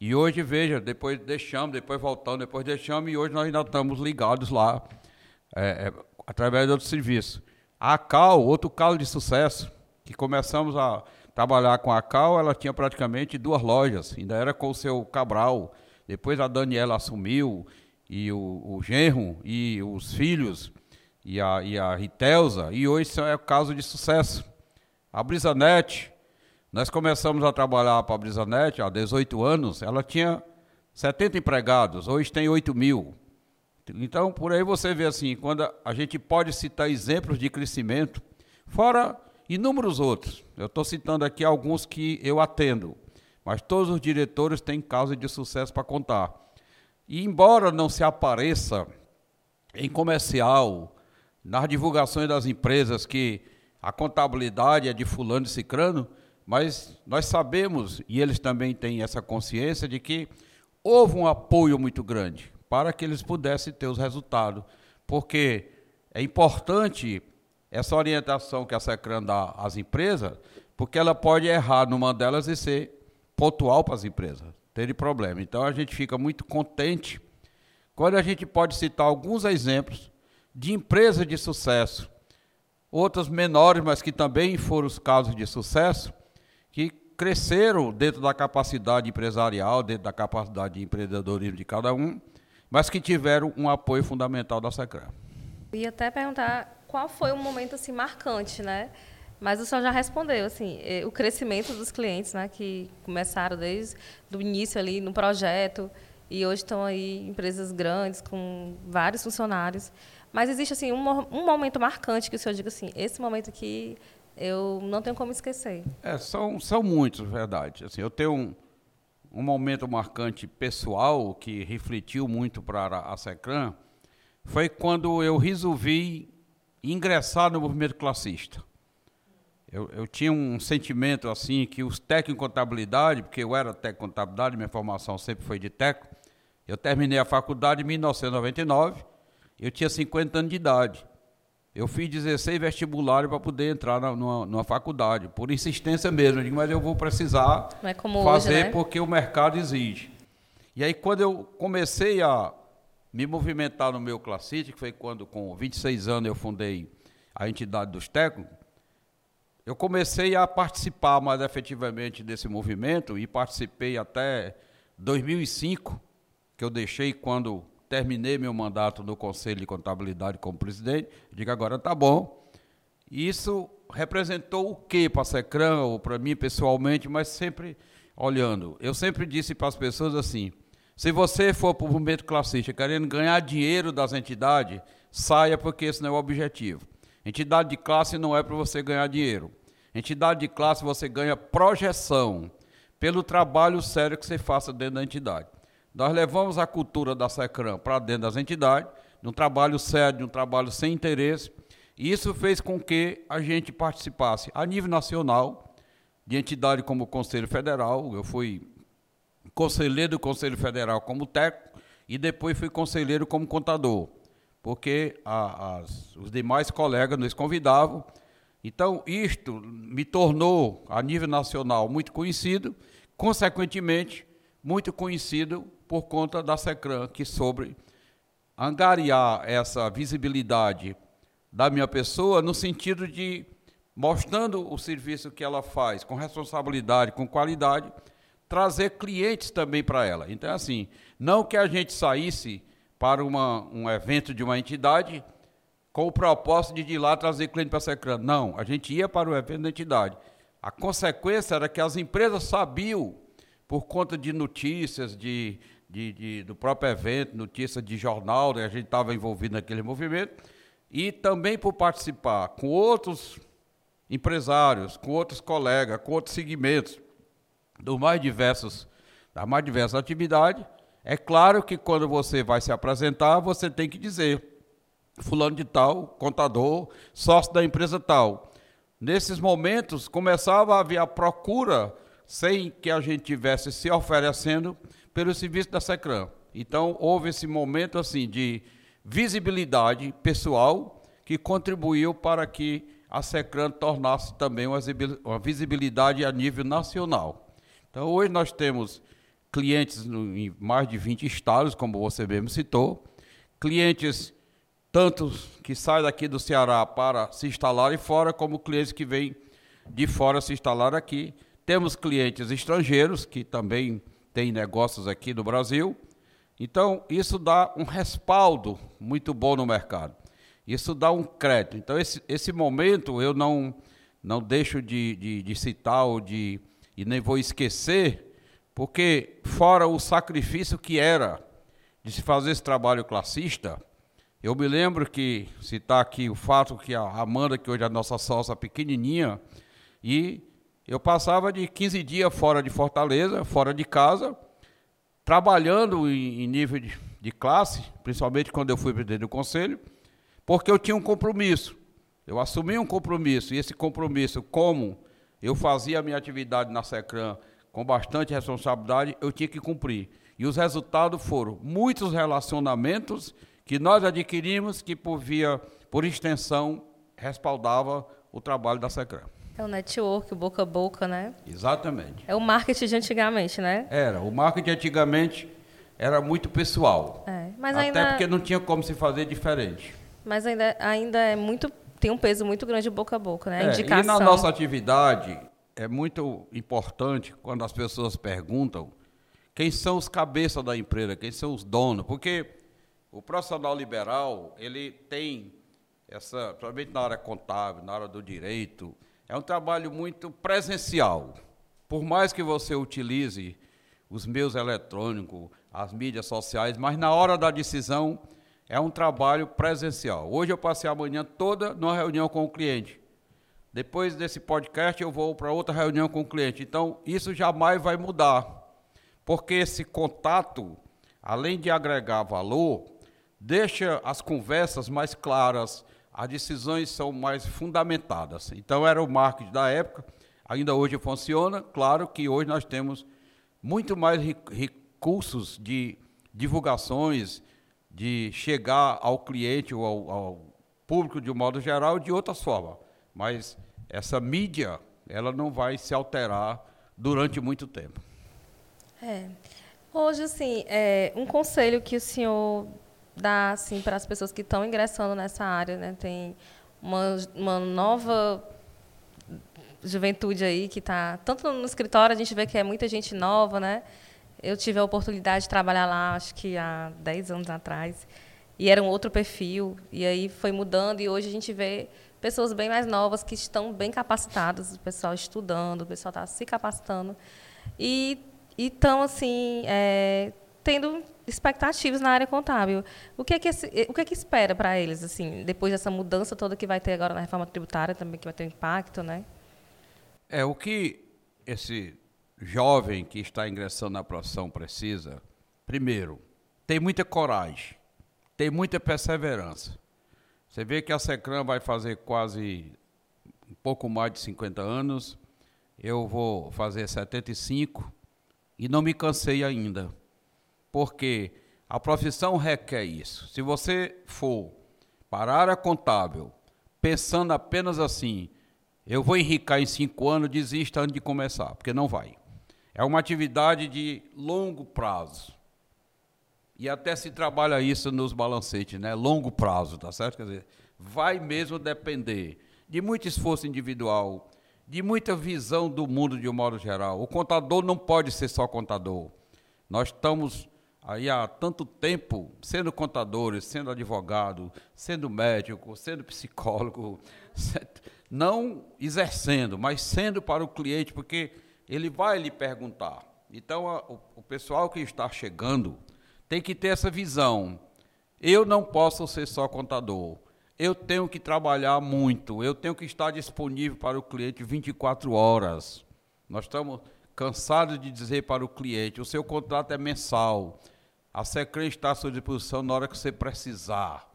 Speaker 2: E hoje, veja, depois deixamos, depois voltamos, depois deixamos, e hoje nós ainda estamos ligados lá, é, é, através de outro serviço. A Cal, outro calo de sucesso, que começamos a trabalhar com a Cal, ela tinha praticamente duas lojas, ainda era com o seu Cabral. Depois a Daniela assumiu, e o, o genro, e os filhos, e a, e a Ritelza, e hoje é o caso de sucesso. A Brisanet, nós começamos a trabalhar para a Brisanet há 18 anos, ela tinha 70 empregados, hoje tem 8 mil. Então, por aí você vê assim, quando a gente pode citar exemplos de crescimento, fora inúmeros outros. Eu estou citando aqui alguns que eu atendo, mas todos os diretores têm casos de sucesso para contar. E embora não se apareça em comercial, nas divulgações das empresas que a contabilidade é de fulano e cicrano, mas nós sabemos, e eles também têm essa consciência, de que houve um apoio muito grande para que eles pudessem ter os resultados. Porque é importante essa orientação que a Secran dá às empresas, porque ela pode errar numa delas e ser pontual para as empresas, terem problema. Então a gente fica muito contente quando a gente pode citar alguns exemplos de empresas de sucesso, outras menores, mas que também foram os casos de sucesso, que cresceram dentro da capacidade empresarial, dentro da capacidade de empreendedorismo de cada um, mas que tiveram um apoio fundamental da SECRAM.
Speaker 1: E até perguntar qual foi o momento assim marcante, né? Mas o senhor já respondeu, assim, o crescimento dos clientes, né, que começaram desde o início ali no projeto e hoje estão aí empresas grandes com vários funcionários. Mas existe assim um, um momento marcante que o senhor diga assim, esse momento aqui eu não tenho como esquecer.
Speaker 2: É, são, são muitos, verdade. Assim, eu tenho um, um momento marcante pessoal que refletiu muito para a Secran, foi quando eu resolvi ingressar no movimento classista. Eu, eu, tinha um sentimento assim que os técnicos em contabilidade, porque eu era técnico em contabilidade, minha formação sempre foi de técnico, eu terminei a faculdade em 1999, eu tinha 50 anos de idade. Eu fiz 16 vestibulares para poder entrar na, numa, numa, faculdade, por insistência mesmo. Eu digo, mas eu vou precisar é fazer hoje, né? porque o mercado exige. E aí, quando eu comecei a me movimentar no meu classite, que foi quando, com 26 anos, eu fundei a entidade dos técnicos, eu comecei a participar mais efetivamente desse movimento e participei até 2005, que eu deixei quando terminei meu mandato no Conselho de Contabilidade como presidente, digo agora tá bom. Isso representou o que para a Secran, ou para mim pessoalmente, mas sempre olhando. Eu sempre disse para as pessoas assim: se você for para o movimento classista querendo ganhar dinheiro das entidades, saia, porque esse não é o objetivo. Entidade de classe não é para você ganhar dinheiro. Entidade de classe você ganha projeção pelo trabalho sério que você faça dentro da entidade. Nós levamos a cultura da SECRAM para dentro das entidades, de um trabalho sério, de um trabalho sem interesse, e isso fez com que a gente participasse a nível nacional, de entidade como o Conselho Federal, eu fui conselheiro do Conselho Federal como técnico, e depois fui conselheiro como contador, porque a, as, os demais colegas nos convidavam. Então, isto me tornou, a nível nacional, muito conhecido, consequentemente, muito conhecido por conta da SECRAN, que sobre angariar essa visibilidade da minha pessoa no sentido de mostrando o serviço que ela faz com responsabilidade, com qualidade, trazer clientes também para ela. Então, assim, não que a gente saísse para uma, um evento de uma entidade com o propósito de ir lá trazer cliente para a Secran. Não, a gente ia para o evento da entidade. A consequência era que as empresas sabiam, por conta de notícias, de de, de, do próprio evento, notícia de jornal, né? a gente estava envolvido naquele movimento, e também por participar com outros empresários, com outros colegas, com outros segmentos, dos mais diversos das mais diversas atividades. É claro que quando você vai se apresentar, você tem que dizer fulano de tal, contador, sócio da empresa tal. Nesses momentos começava a haver a procura sem que a gente tivesse se oferecendo pelo serviço da Secram. Então houve esse momento assim de visibilidade pessoal que contribuiu para que a Secran tornasse também uma visibilidade a nível nacional. Então hoje nós temos clientes em mais de 20 estados, como você mesmo citou, clientes tantos que saem daqui do Ceará para se instalarem fora, como clientes que vêm de fora se instalar aqui. Temos clientes estrangeiros que também têm negócios aqui no Brasil. Então, isso dá um respaldo muito bom no mercado. Isso dá um crédito. Então, esse, esse momento eu não, não deixo de, de, de citar ou de, e nem vou esquecer porque, fora o sacrifício que era de se fazer esse trabalho classista, eu me lembro que, citar aqui o fato que a Amanda, que hoje é a nossa sócia pequenininha, e eu passava de 15 dias fora de Fortaleza, fora de casa, trabalhando em, em nível de, de, classe, principalmente quando eu fui presidente do conselho, porque eu tinha um compromisso. Eu assumi um compromisso, e esse compromisso, como eu fazia a minha atividade na SECRAM com bastante responsabilidade, eu tinha que cumprir. E os resultados foram muitos relacionamentos que nós adquirimos que, por via, por extensão, respaldava o trabalho da Secram.
Speaker 1: É o network, o boca a boca, né?
Speaker 2: Exatamente.
Speaker 1: É o marketing de antigamente, né?
Speaker 2: Era. O marketing antigamente era muito pessoal. É, mas Até ainda... porque não tinha como se fazer diferente.
Speaker 1: Mas ainda, ainda é muito tem um peso muito grande boca a boca, né?
Speaker 2: É, Indicação. E na nossa atividade, é muito importante quando as pessoas perguntam quem são os cabeças da empresa, quem são os donos, porque o profissional liberal, ele tem essa, principalmente na área contábil, na área do direito, é um trabalho muito presencial. Por mais que você utilize os meios eletrônicos, as mídias sociais, mas na hora da decisão é um trabalho presencial. Hoje eu passei a manhã toda numa reunião com o cliente. Depois desse podcast, eu vou para outra reunião com o cliente. Então, isso jamais vai mudar. Porque esse contato, além de agregar valor, deixa as conversas mais claras, as decisões são mais fundamentadas. Então, era o marketing da época, ainda hoje funciona. Claro que hoje nós temos muito mais recursos de divulgações, de chegar ao cliente ou ao, ao público de um modo geral de outras formas. Mas essa mídia, ela não vai se alterar durante muito tempo.
Speaker 1: É. Hoje, assim, é, um conselho que o senhor dá assim, para as pessoas que estão ingressando nessa área, né? tem uma, uma nova juventude aí que está tanto no escritório a gente vê que é muita gente nova, né? Eu tive a oportunidade de trabalhar lá, acho que há 10 anos atrás, e era um outro perfil, e aí foi mudando e hoje a gente vê pessoas bem mais novas que estão bem capacitadas, o pessoal estudando, o pessoal está se capacitando e estão assim é, tendo expectativas na área contábil. O que é que, esse, o que, é que espera para eles assim depois dessa mudança toda que vai ter agora na reforma tributária também que vai ter um impacto, né?
Speaker 2: É o que esse jovem que está ingressando na profissão precisa. Primeiro, tem muita coragem, tem muita perseverança você vê que a Secram vai fazer quase um pouco mais de 50 anos. Eu vou fazer 75 e não me cansei ainda. Porque a profissão requer isso. Se você for para a área contábil, pensando apenas assim, eu vou enricar em cinco anos, desista antes de começar, porque não vai. É uma atividade de longo prazo. E até se trabalha isso nos balancetes, né? Longo prazo, tá certo? Quer dizer, vai mesmo depender de muito esforço individual, de muita visão do mundo de um modo geral. O contador não pode ser só contador. Nós estamos aí há tanto tempo sendo contadores, sendo advogado, sendo médico, sendo psicólogo, não exercendo, mas sendo para o cliente, porque ele vai lhe perguntar. Então, a, o, o pessoal que está chegando, tem que ter essa visão. Eu não posso ser só contador. Eu tenho que trabalhar muito, eu tenho que estar disponível para o cliente 24 horas. Nós estamos cansado de dizer para o cliente: o seu contrato é mensal, a Secret está à sua disposição na hora que você precisar.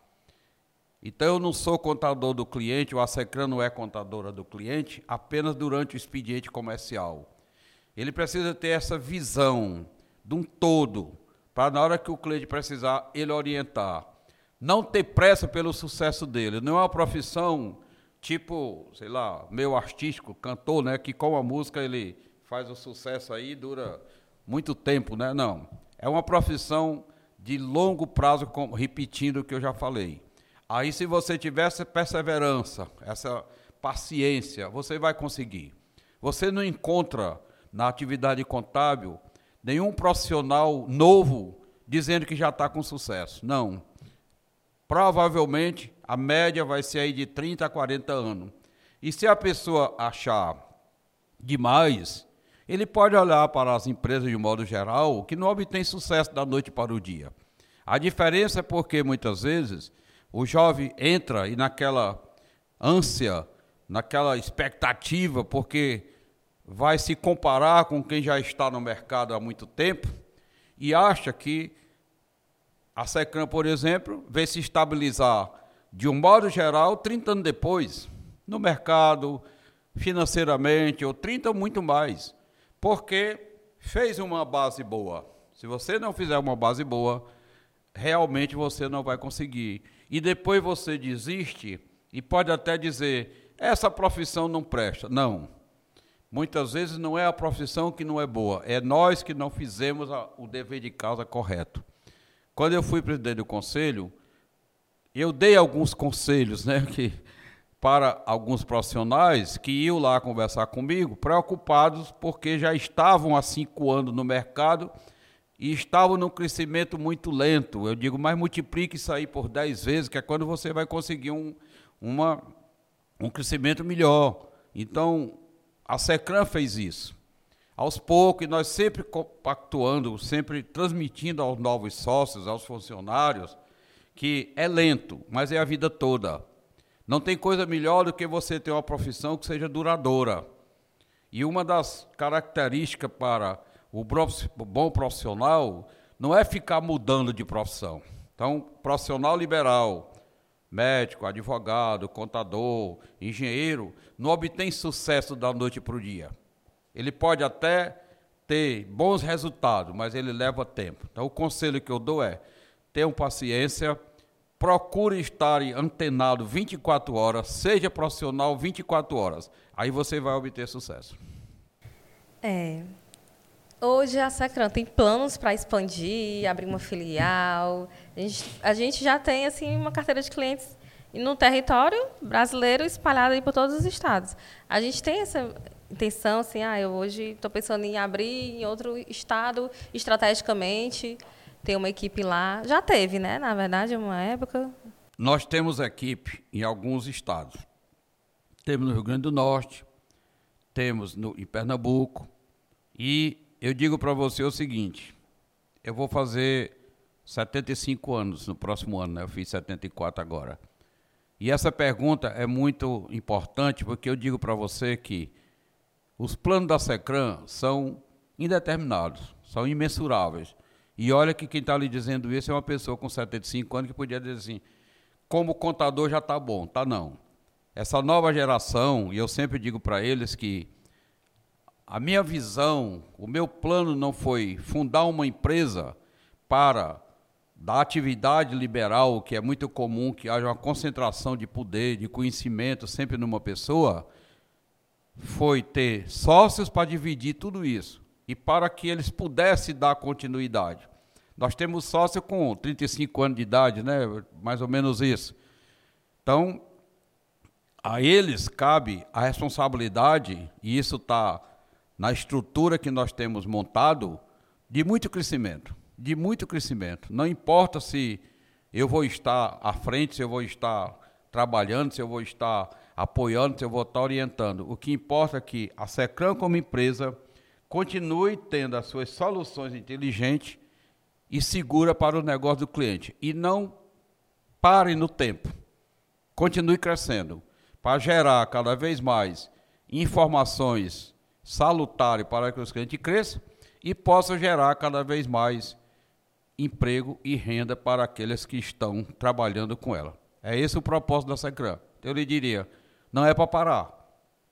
Speaker 2: Então eu não sou contador do cliente, ou a Secran não é contadora do cliente, apenas durante o expediente comercial. Ele precisa ter essa visão de um todo, para na hora que o cliente precisar, ele orientar. Não ter pressa pelo sucesso dele. Não é uma profissão tipo, sei lá, meio artístico, cantor, né, que com a música ele faz o sucesso aí dura muito tempo, né? Não. É uma profissão de longo prazo, repetindo o que eu já falei. Aí, se você tiver essa perseverança, essa paciência, você vai conseguir. Você não encontra na atividade contábil nenhum profissional novo dizendo que já está com sucesso. Não. Provavelmente a média vai ser aí de 30 a 40 anos. E se a pessoa achar demais, ele pode olhar para as empresas de modo geral que não obtêm sucesso da noite para o dia. A diferença é porque muitas vezes o jovem entra e naquela ânsia, naquela expectativa, porque vai se comparar com quem já está no mercado há muito tempo e acha que a Secran, por exemplo, vai se estabilizar de um modo geral 30 anos depois no mercado, financeiramente, ou 30 ou muito mais, porque fez uma base boa. Se você não fizer uma base boa, realmente você não vai conseguir e depois você desiste e pode até dizer: essa profissão não presta. Não. Muitas vezes não é a profissão que não é boa, é nós que não fizemos a, o dever de casa correto. Quando eu fui presidente do conselho, eu dei alguns conselhos, né, que para alguns profissionais que iam lá conversar comigo, preocupados porque já estavam há cinco anos no mercado e estavam num crescimento muito lento. Eu digo, mas multiplique isso aí por 10 vezes, que é quando você vai conseguir um, uma, um crescimento melhor. Então, a Secran fez isso. Aos poucos, nós sempre compactuando, sempre transmitindo aos novos sócios, aos funcionários, que é lento, mas é a vida toda. Não tem coisa melhor do que você ter uma profissão que seja duradoura. E uma das características para o bom profissional não é ficar mudando de profissão. Então, profissional liberal, médico, advogado, contador, engenheiro, não obtém sucesso da noite para o dia. Ele pode até ter bons resultados, mas ele leva tempo. Então, o conselho que eu dou é: tenham paciência, procure estar antenado 24 horas, seja profissional 24 horas. Aí você vai obter sucesso.
Speaker 1: É, Hoje a Secran tem planos para expandir, abrir uma filial. A gente, a gente, já tem assim uma carteira de clientes no território brasileiro espalhada por todos os estados. A gente tem essa intenção, assim, ah, eu hoje estou pensando em abrir em outro estado estrategicamente, ter uma equipe lá. Já teve, né? Na verdade, uma época.
Speaker 2: Nós temos equipe em alguns estados. Temos no Rio Grande do Norte, temos no, em Pernambuco e eu digo para você o seguinte: eu vou fazer 75 anos no próximo ano, né? Eu fiz 74 agora. E essa pergunta é muito importante porque eu digo para você que os planos da Secran são indeterminados, são imensuráveis. E olha que quem está lhe dizendo isso é uma pessoa com 75 anos que podia dizer assim: como contador já está bom. Tá não. Essa nova geração, e eu sempre digo para eles que a minha visão, o meu plano não foi fundar uma empresa para da atividade liberal, que é muito comum que haja uma concentração de poder, de conhecimento sempre numa pessoa, foi ter sócios para dividir tudo isso e para que eles pudessem dar continuidade. Nós temos sócio com 35 anos de idade, né? mais ou menos isso. Então, a eles cabe a responsabilidade, e isso está na estrutura que nós temos montado, de muito crescimento, de muito crescimento. Não importa se eu vou estar à frente, se eu vou estar trabalhando, se eu vou estar apoiando, se eu vou estar orientando. O que importa é que a Secran como empresa continue tendo as suas soluções inteligentes e segura para o negócio do cliente e não pare no tempo. Continue crescendo para gerar cada vez mais informações salutar para que os clientes cresçam e possam gerar cada vez mais emprego e renda para aqueles que estão trabalhando com ela. É esse o propósito da SECRAN. Eu lhe diria, não é para parar.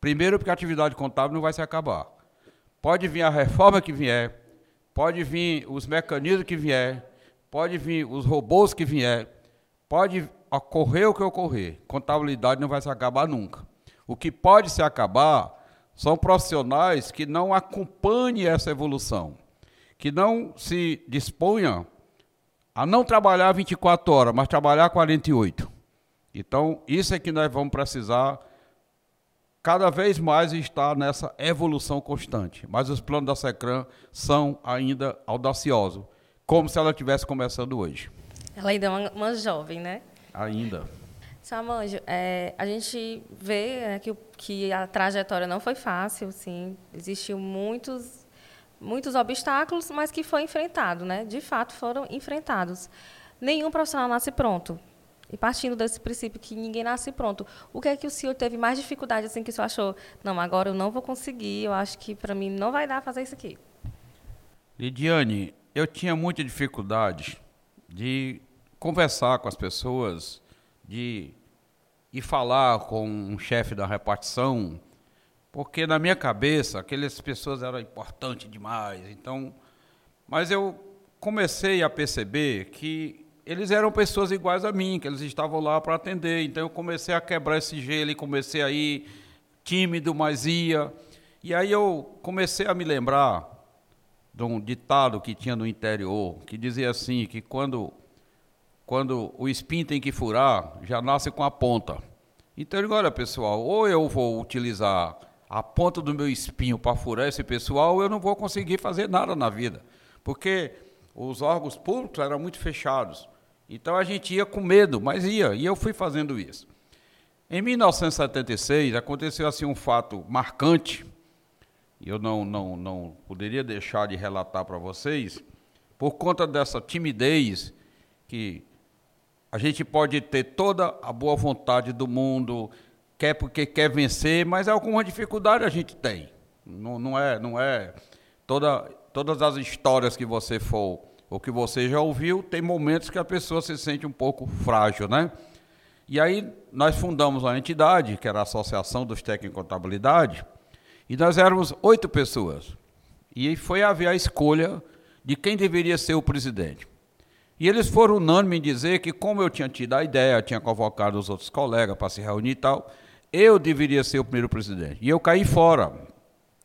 Speaker 2: Primeiro, porque a atividade contábil não vai se acabar. Pode vir a reforma que vier, pode vir os mecanismos que vier, pode vir os robôs que vier, pode ocorrer o que ocorrer. Contabilidade não vai se acabar nunca. O que pode se acabar são profissionais que não acompanhem essa evolução, que não se disponham a não trabalhar 24 horas, mas trabalhar 48. Então, isso é que nós vamos precisar cada vez mais estar nessa evolução constante. Mas os planos da SECRAN são ainda audaciosos, como se ela estivesse começando hoje.
Speaker 1: Ela ainda é uma, uma jovem, né?
Speaker 2: Ainda.
Speaker 1: Samanjo, é, a gente vê né, que, que a trajetória não foi fácil, sim. Existiu muitos, muitos obstáculos, mas que foi enfrentado, né? De fato, foram enfrentados. Nenhum profissional nasce pronto. E partindo desse princípio que ninguém nasce pronto, o que é que o senhor teve mais dificuldade, assim, que o senhor achou, não, agora eu não vou conseguir, eu acho que para mim não vai dar fazer isso aqui?
Speaker 2: Lidiane, eu tinha muita dificuldade de conversar com as pessoas, de ir falar com um chefe da repartição, porque na minha cabeça aquelas pessoas eram importantes demais. Então, mas eu comecei a perceber que eles eram pessoas iguais a mim, que eles estavam lá para atender. Então eu comecei a quebrar esse gelo e comecei a ir tímido, mas ia. E aí eu comecei a me lembrar de um ditado que tinha no interior, que dizia assim, que quando quando o espinho tem que furar, já nasce com a ponta. Então eu digo, olha pessoal, ou eu vou utilizar a ponta do meu espinho para furar esse pessoal, ou eu não vou conseguir fazer nada na vida. Porque os órgãos públicos eram muito fechados. Então a gente ia com medo, mas ia, e eu fui fazendo isso. Em 1976 aconteceu assim um fato marcante, e eu não, não, não poderia deixar de relatar para vocês, por conta dessa timidez que a gente pode ter toda a boa vontade do mundo, quer porque quer vencer, mas alguma dificuldade a gente tem. Não, não é, não é toda, todas as histórias que você for ou que você já ouviu, tem momentos que a pessoa se sente um pouco frágil, né? E aí nós fundamos uma entidade, que era a Associação dos Técnicos em Contabilidade, e nós éramos oito pessoas. E foi haver a escolha de quem deveria ser o presidente. E eles foram unânimes em dizer que, como eu tinha tido a ideia, tinha convocado os outros colegas para se reunir e tal, eu deveria ser o primeiro presidente. E eu caí fora.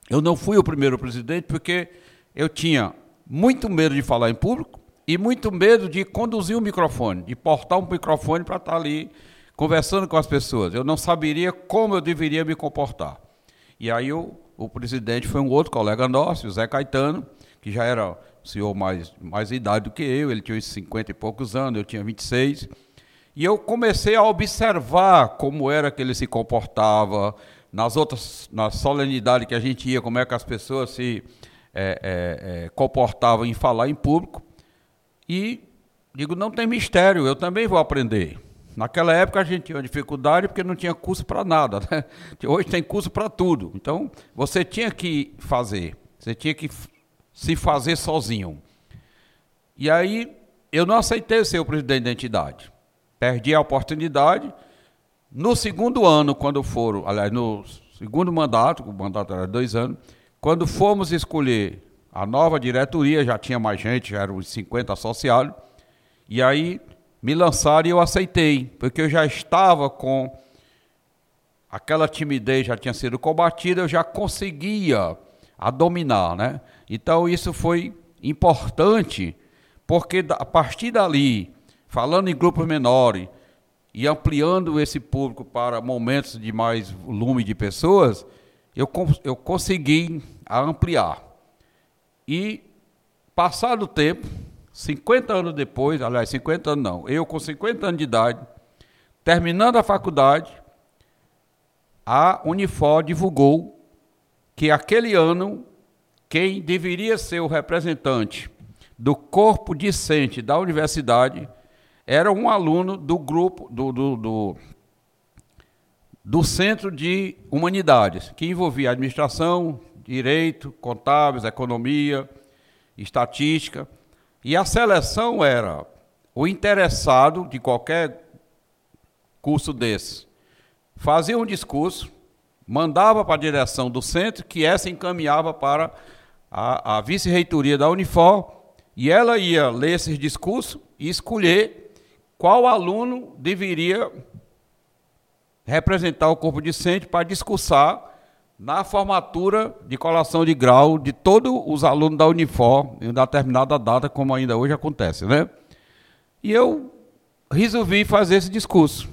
Speaker 2: Eu não fui o primeiro presidente porque eu tinha muito medo de falar em público e muito medo de conduzir o microfone, de portar um microfone para estar ali conversando com as pessoas. Eu não saberia como eu deveria me comportar. E aí eu, o presidente foi um outro colega nosso, o Zé Caetano, que já era senhor mais, mais idade do que eu, ele tinha uns 50 e poucos anos, eu tinha 26. E eu comecei a observar como era que ele se comportava, nas outras, na solenidade que a gente ia, como é que as pessoas se é, é, é, comportavam em falar em público. E digo, não tem mistério, eu também vou aprender. Naquela época a gente tinha dificuldade porque não tinha curso para nada. Né? Hoje tem curso para tudo. Então você tinha que fazer, você tinha que se fazer sozinho. E aí eu não aceitei ser o presidente da entidade. Perdi a oportunidade. No segundo ano, quando foram, aliás, no segundo mandato, o mandato era dois anos, quando fomos escolher a nova diretoria, já tinha mais gente, já eram uns 50 associados, e aí me lançaram e eu aceitei, porque eu já estava com aquela timidez já tinha sido combatida, eu já conseguia a dominar, né? Então isso foi importante, porque a partir dali, falando em grupos menores e ampliando esse público para momentos de mais volume de pessoas, eu, eu consegui ampliar. E, passado o tempo, 50 anos depois, aliás, 50 anos não, eu com 50 anos de idade, terminando a faculdade, a Unifor divulgou que aquele ano quem deveria ser o representante do corpo discente da universidade era um aluno do grupo do, do, do, do Centro de Humanidades, que envolvia administração, direito, contábeis, economia, estatística. E a seleção era o interessado de qualquer curso desse. Fazia um discurso, mandava para a direção do centro, que essa encaminhava para a, a vice-reitoria da Unifor, e ela ia ler esses discursos e escolher qual aluno deveria representar o corpo docente para discursar na formatura de colação de grau de todos os alunos da Unifor em uma determinada data, como ainda hoje acontece, né? E eu resolvi fazer esse discurso.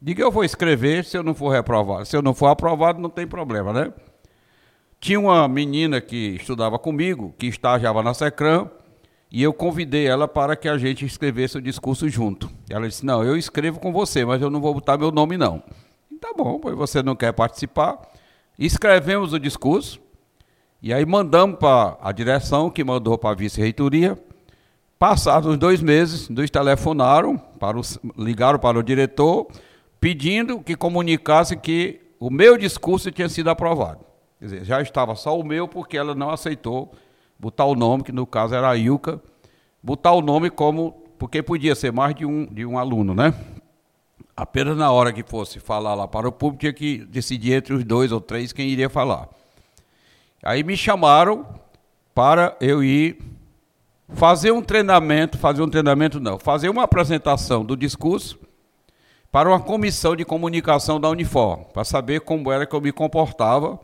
Speaker 2: Diga eu vou escrever, se eu não for reprovado. Se eu não for aprovado, não tem problema, né? Tinha uma menina que estudava comigo, que estagiava na Secram, e eu convidei ela para que a gente escrevesse o discurso junto. Ela disse: Não, eu escrevo com você, mas eu não vou botar meu nome, não. Tá bom, pois você não quer participar. Escrevemos o discurso, e aí mandamos para a direção, que mandou para a vice-reitoria. Passados dois meses, nos telefonaram, para o, ligaram para o diretor, pedindo que comunicasse que o meu discurso tinha sido aprovado. Quer dizer, já estava só o meu, porque ela não aceitou botar o nome, que no caso era a Ilka, botar o nome como, porque podia ser mais de um, de um aluno, né? Apenas na hora que fosse falar lá para o público, tinha que decidir entre os dois ou três quem iria falar. Aí me chamaram para eu ir fazer um treinamento, fazer um treinamento não, fazer uma apresentação do discurso para uma comissão de comunicação da Unifor, para saber como era que eu me comportava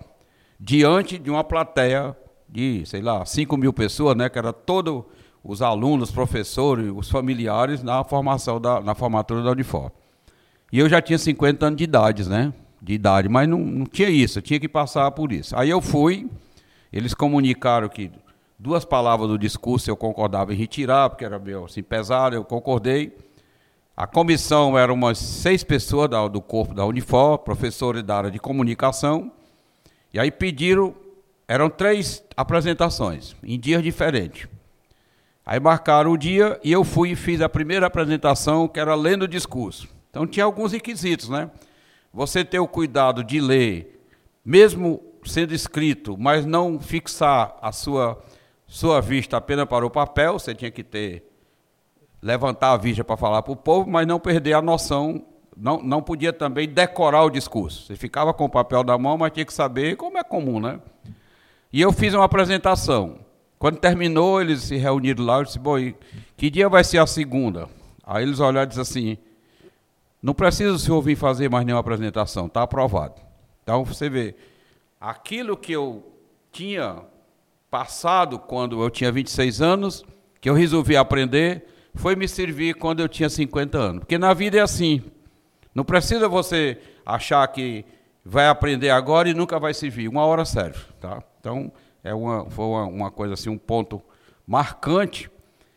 Speaker 2: diante de uma plateia de, sei lá, 5 mil pessoas, né, que era todos os alunos, professores, os familiares na formação da, na formatura da Unifor. E eu já tinha 50 anos de idade, né? De idade, mas não, não tinha isso, eu tinha que passar por isso. Aí eu fui, eles comunicaram que duas palavras do discurso eu concordava em retirar, porque era meio assim pesado, eu concordei. A comissão era umas seis pessoas da, do corpo da Unifor, professores da área de comunicação, e aí pediram, eram três apresentações, em dias diferentes. Aí marcaram o dia e eu fui e fiz a primeira apresentação, que era lendo o discurso. Então tinha alguns requisitos, né? Você ter o cuidado de ler, mesmo sendo escrito, mas não fixar a sua, sua vista apenas para o papel, você tinha que ter, levantar a vista para falar para o povo, mas não perder a noção não, não podia também decorar o discurso. Você ficava com o papel na mão, mas tinha que saber como é comum, né? E eu fiz uma apresentação. Quando terminou, eles se reuniram lá. Eu disse, bom, que dia vai ser a segunda? Aí eles olharam e disseram assim, não precisa o senhor vir fazer mais nenhuma apresentação, está aprovado. Então, você vê, aquilo que eu tinha passado quando eu tinha 26 anos, que eu resolvi aprender, foi me servir quando eu tinha 50 anos. Porque na vida é assim, não precisa você achar que vai aprender agora e nunca vai servir. Uma hora serve, tá? Então, é uma, foi uma, uma coisa assim, um ponto marcante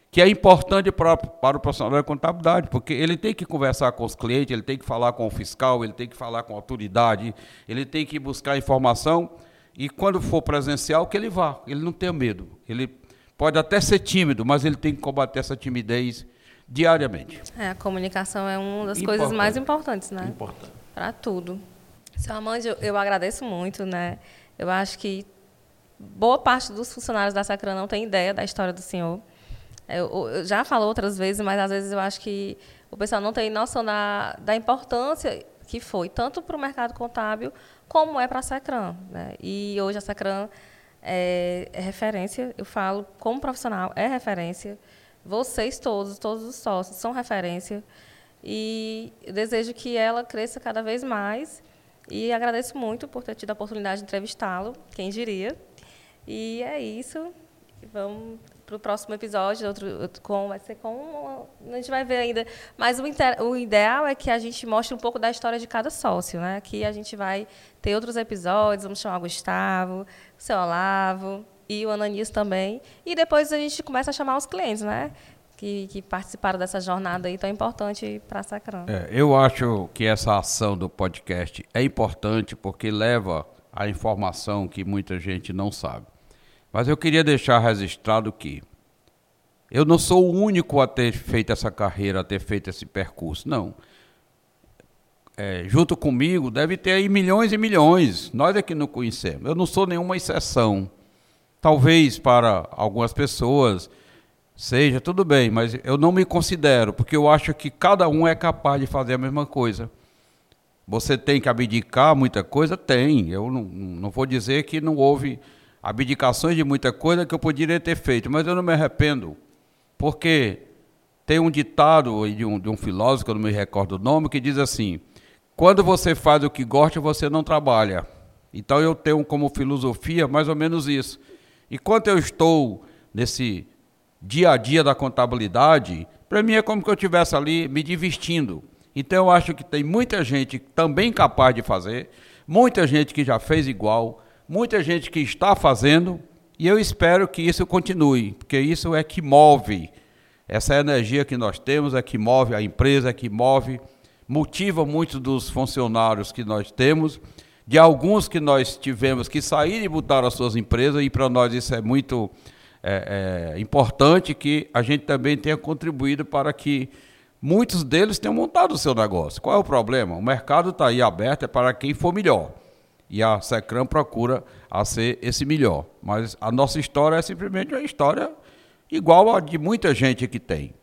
Speaker 2: que é importante para, para o profissional da contabilidade, porque ele tem que conversar com os clientes, ele tem que falar com o fiscal, ele tem que falar com a autoridade, ele tem que buscar informação e quando for presencial que ele vá, ele não tenha medo. Ele pode até ser tímido, mas ele tem que combater essa timidez diariamente.
Speaker 1: É, a comunicação é uma das Importante. coisas mais importantes, né?
Speaker 2: Importante.
Speaker 1: Para tudo. Seu Amande, eu, eu agradeço muito, né? Eu acho que boa parte dos funcionários da Sacran não tem ideia da história do senhor. Eu, eu, já falou outras vezes, mas às vezes eu acho que o pessoal não tem noção da, da importância que foi, tanto para o mercado contábil, como é para a Sacran. Né? E hoje a Sacran é, é referência, eu falo como profissional, é referência. Vocês todos, todos os sócios, são referência. E desejo que ela cresça cada vez mais. E agradeço muito por ter tido a oportunidade de entrevistá-lo, quem diria. E é isso. Vamos para o próximo episódio, outro, com, vai ser com. A gente vai ver ainda. Mas o, inter, o, ideal é que a gente mostre um pouco da história de cada sócio. Né? Aqui a gente vai ter outros episódios, vamos chamar o Gustavo, o seu Olavo, e o Ananias também. E depois a gente começa a chamar os clientes, né? Que, que participaram dessa jornada aí tão importante para a.
Speaker 2: É, eu acho que essa ação do podcast é importante porque leva a informação que muita gente não sabe. Mas eu queria deixar registrado que eu não sou o único a ter feito essa carreira, a ter feito esse percurso. Não. é, junto comigo, deve ter aí milhões e milhões. Nós é que não conhecemos. Eu não sou nenhuma exceção. Talvez para algumas pessoas seja tudo bem, mas eu não me considero, porque eu acho que cada um é capaz de fazer a mesma coisa. Você tem que abdicar muita coisa? Tem. Eu não, não vou dizer que não houve abdicações de muita coisa que eu poderia ter feito, mas eu não me arrependo, porque tem um ditado de um, de um filósofo, que eu não me recordo o nome, que diz assim: quando você faz o que gosta, você não trabalha. Então eu tenho como filosofia mais ou menos isso. Enquanto eu estou nesse dia a dia da contabilidade, para mim é como que eu estivesse ali me divertindo. Então eu acho que tem muita gente também capaz de fazer, muita gente que já fez igual, muita gente que está fazendo, e eu espero que isso continue, porque isso é que move. Essa energia que nós temos é que move a empresa, é que move motiva muitos dos funcionários que nós temos, de alguns que nós tivemos que sair e botar as suas empresas, e para nós isso é muito é, é, importante que a gente também tenha contribuído para que muitos deles tenham montado o seu negócio. Qual é o problema? O mercado está aí aberto é para quem for melhor. E a Secram procura a ser esse melhor. Mas a nossa história é simplesmente uma história igual a de muita gente que tem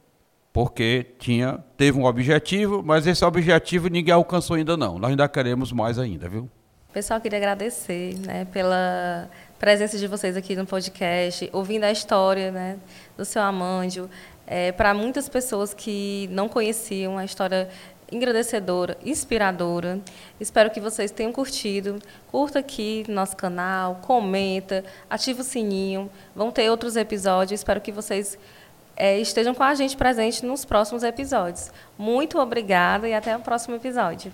Speaker 2: porque tinha, teve um objetivo, mas esse objetivo ninguém alcançou ainda não. Nós ainda queremos mais ainda, viu?
Speaker 1: Pessoal, queria agradecer né, pela presença de vocês aqui no podcast, ouvindo a história né, do seu Amândio. É, Para muitas pessoas que não conheciam a história engrandecedora, inspiradora. Espero que vocês tenham curtido. Curta aqui no nosso canal, comenta, ativa o sininho. Vão ter outros episódios. Espero que vocês é, estejam com a gente presente nos próximos episódios. Muito obrigada e até o próximo episódio.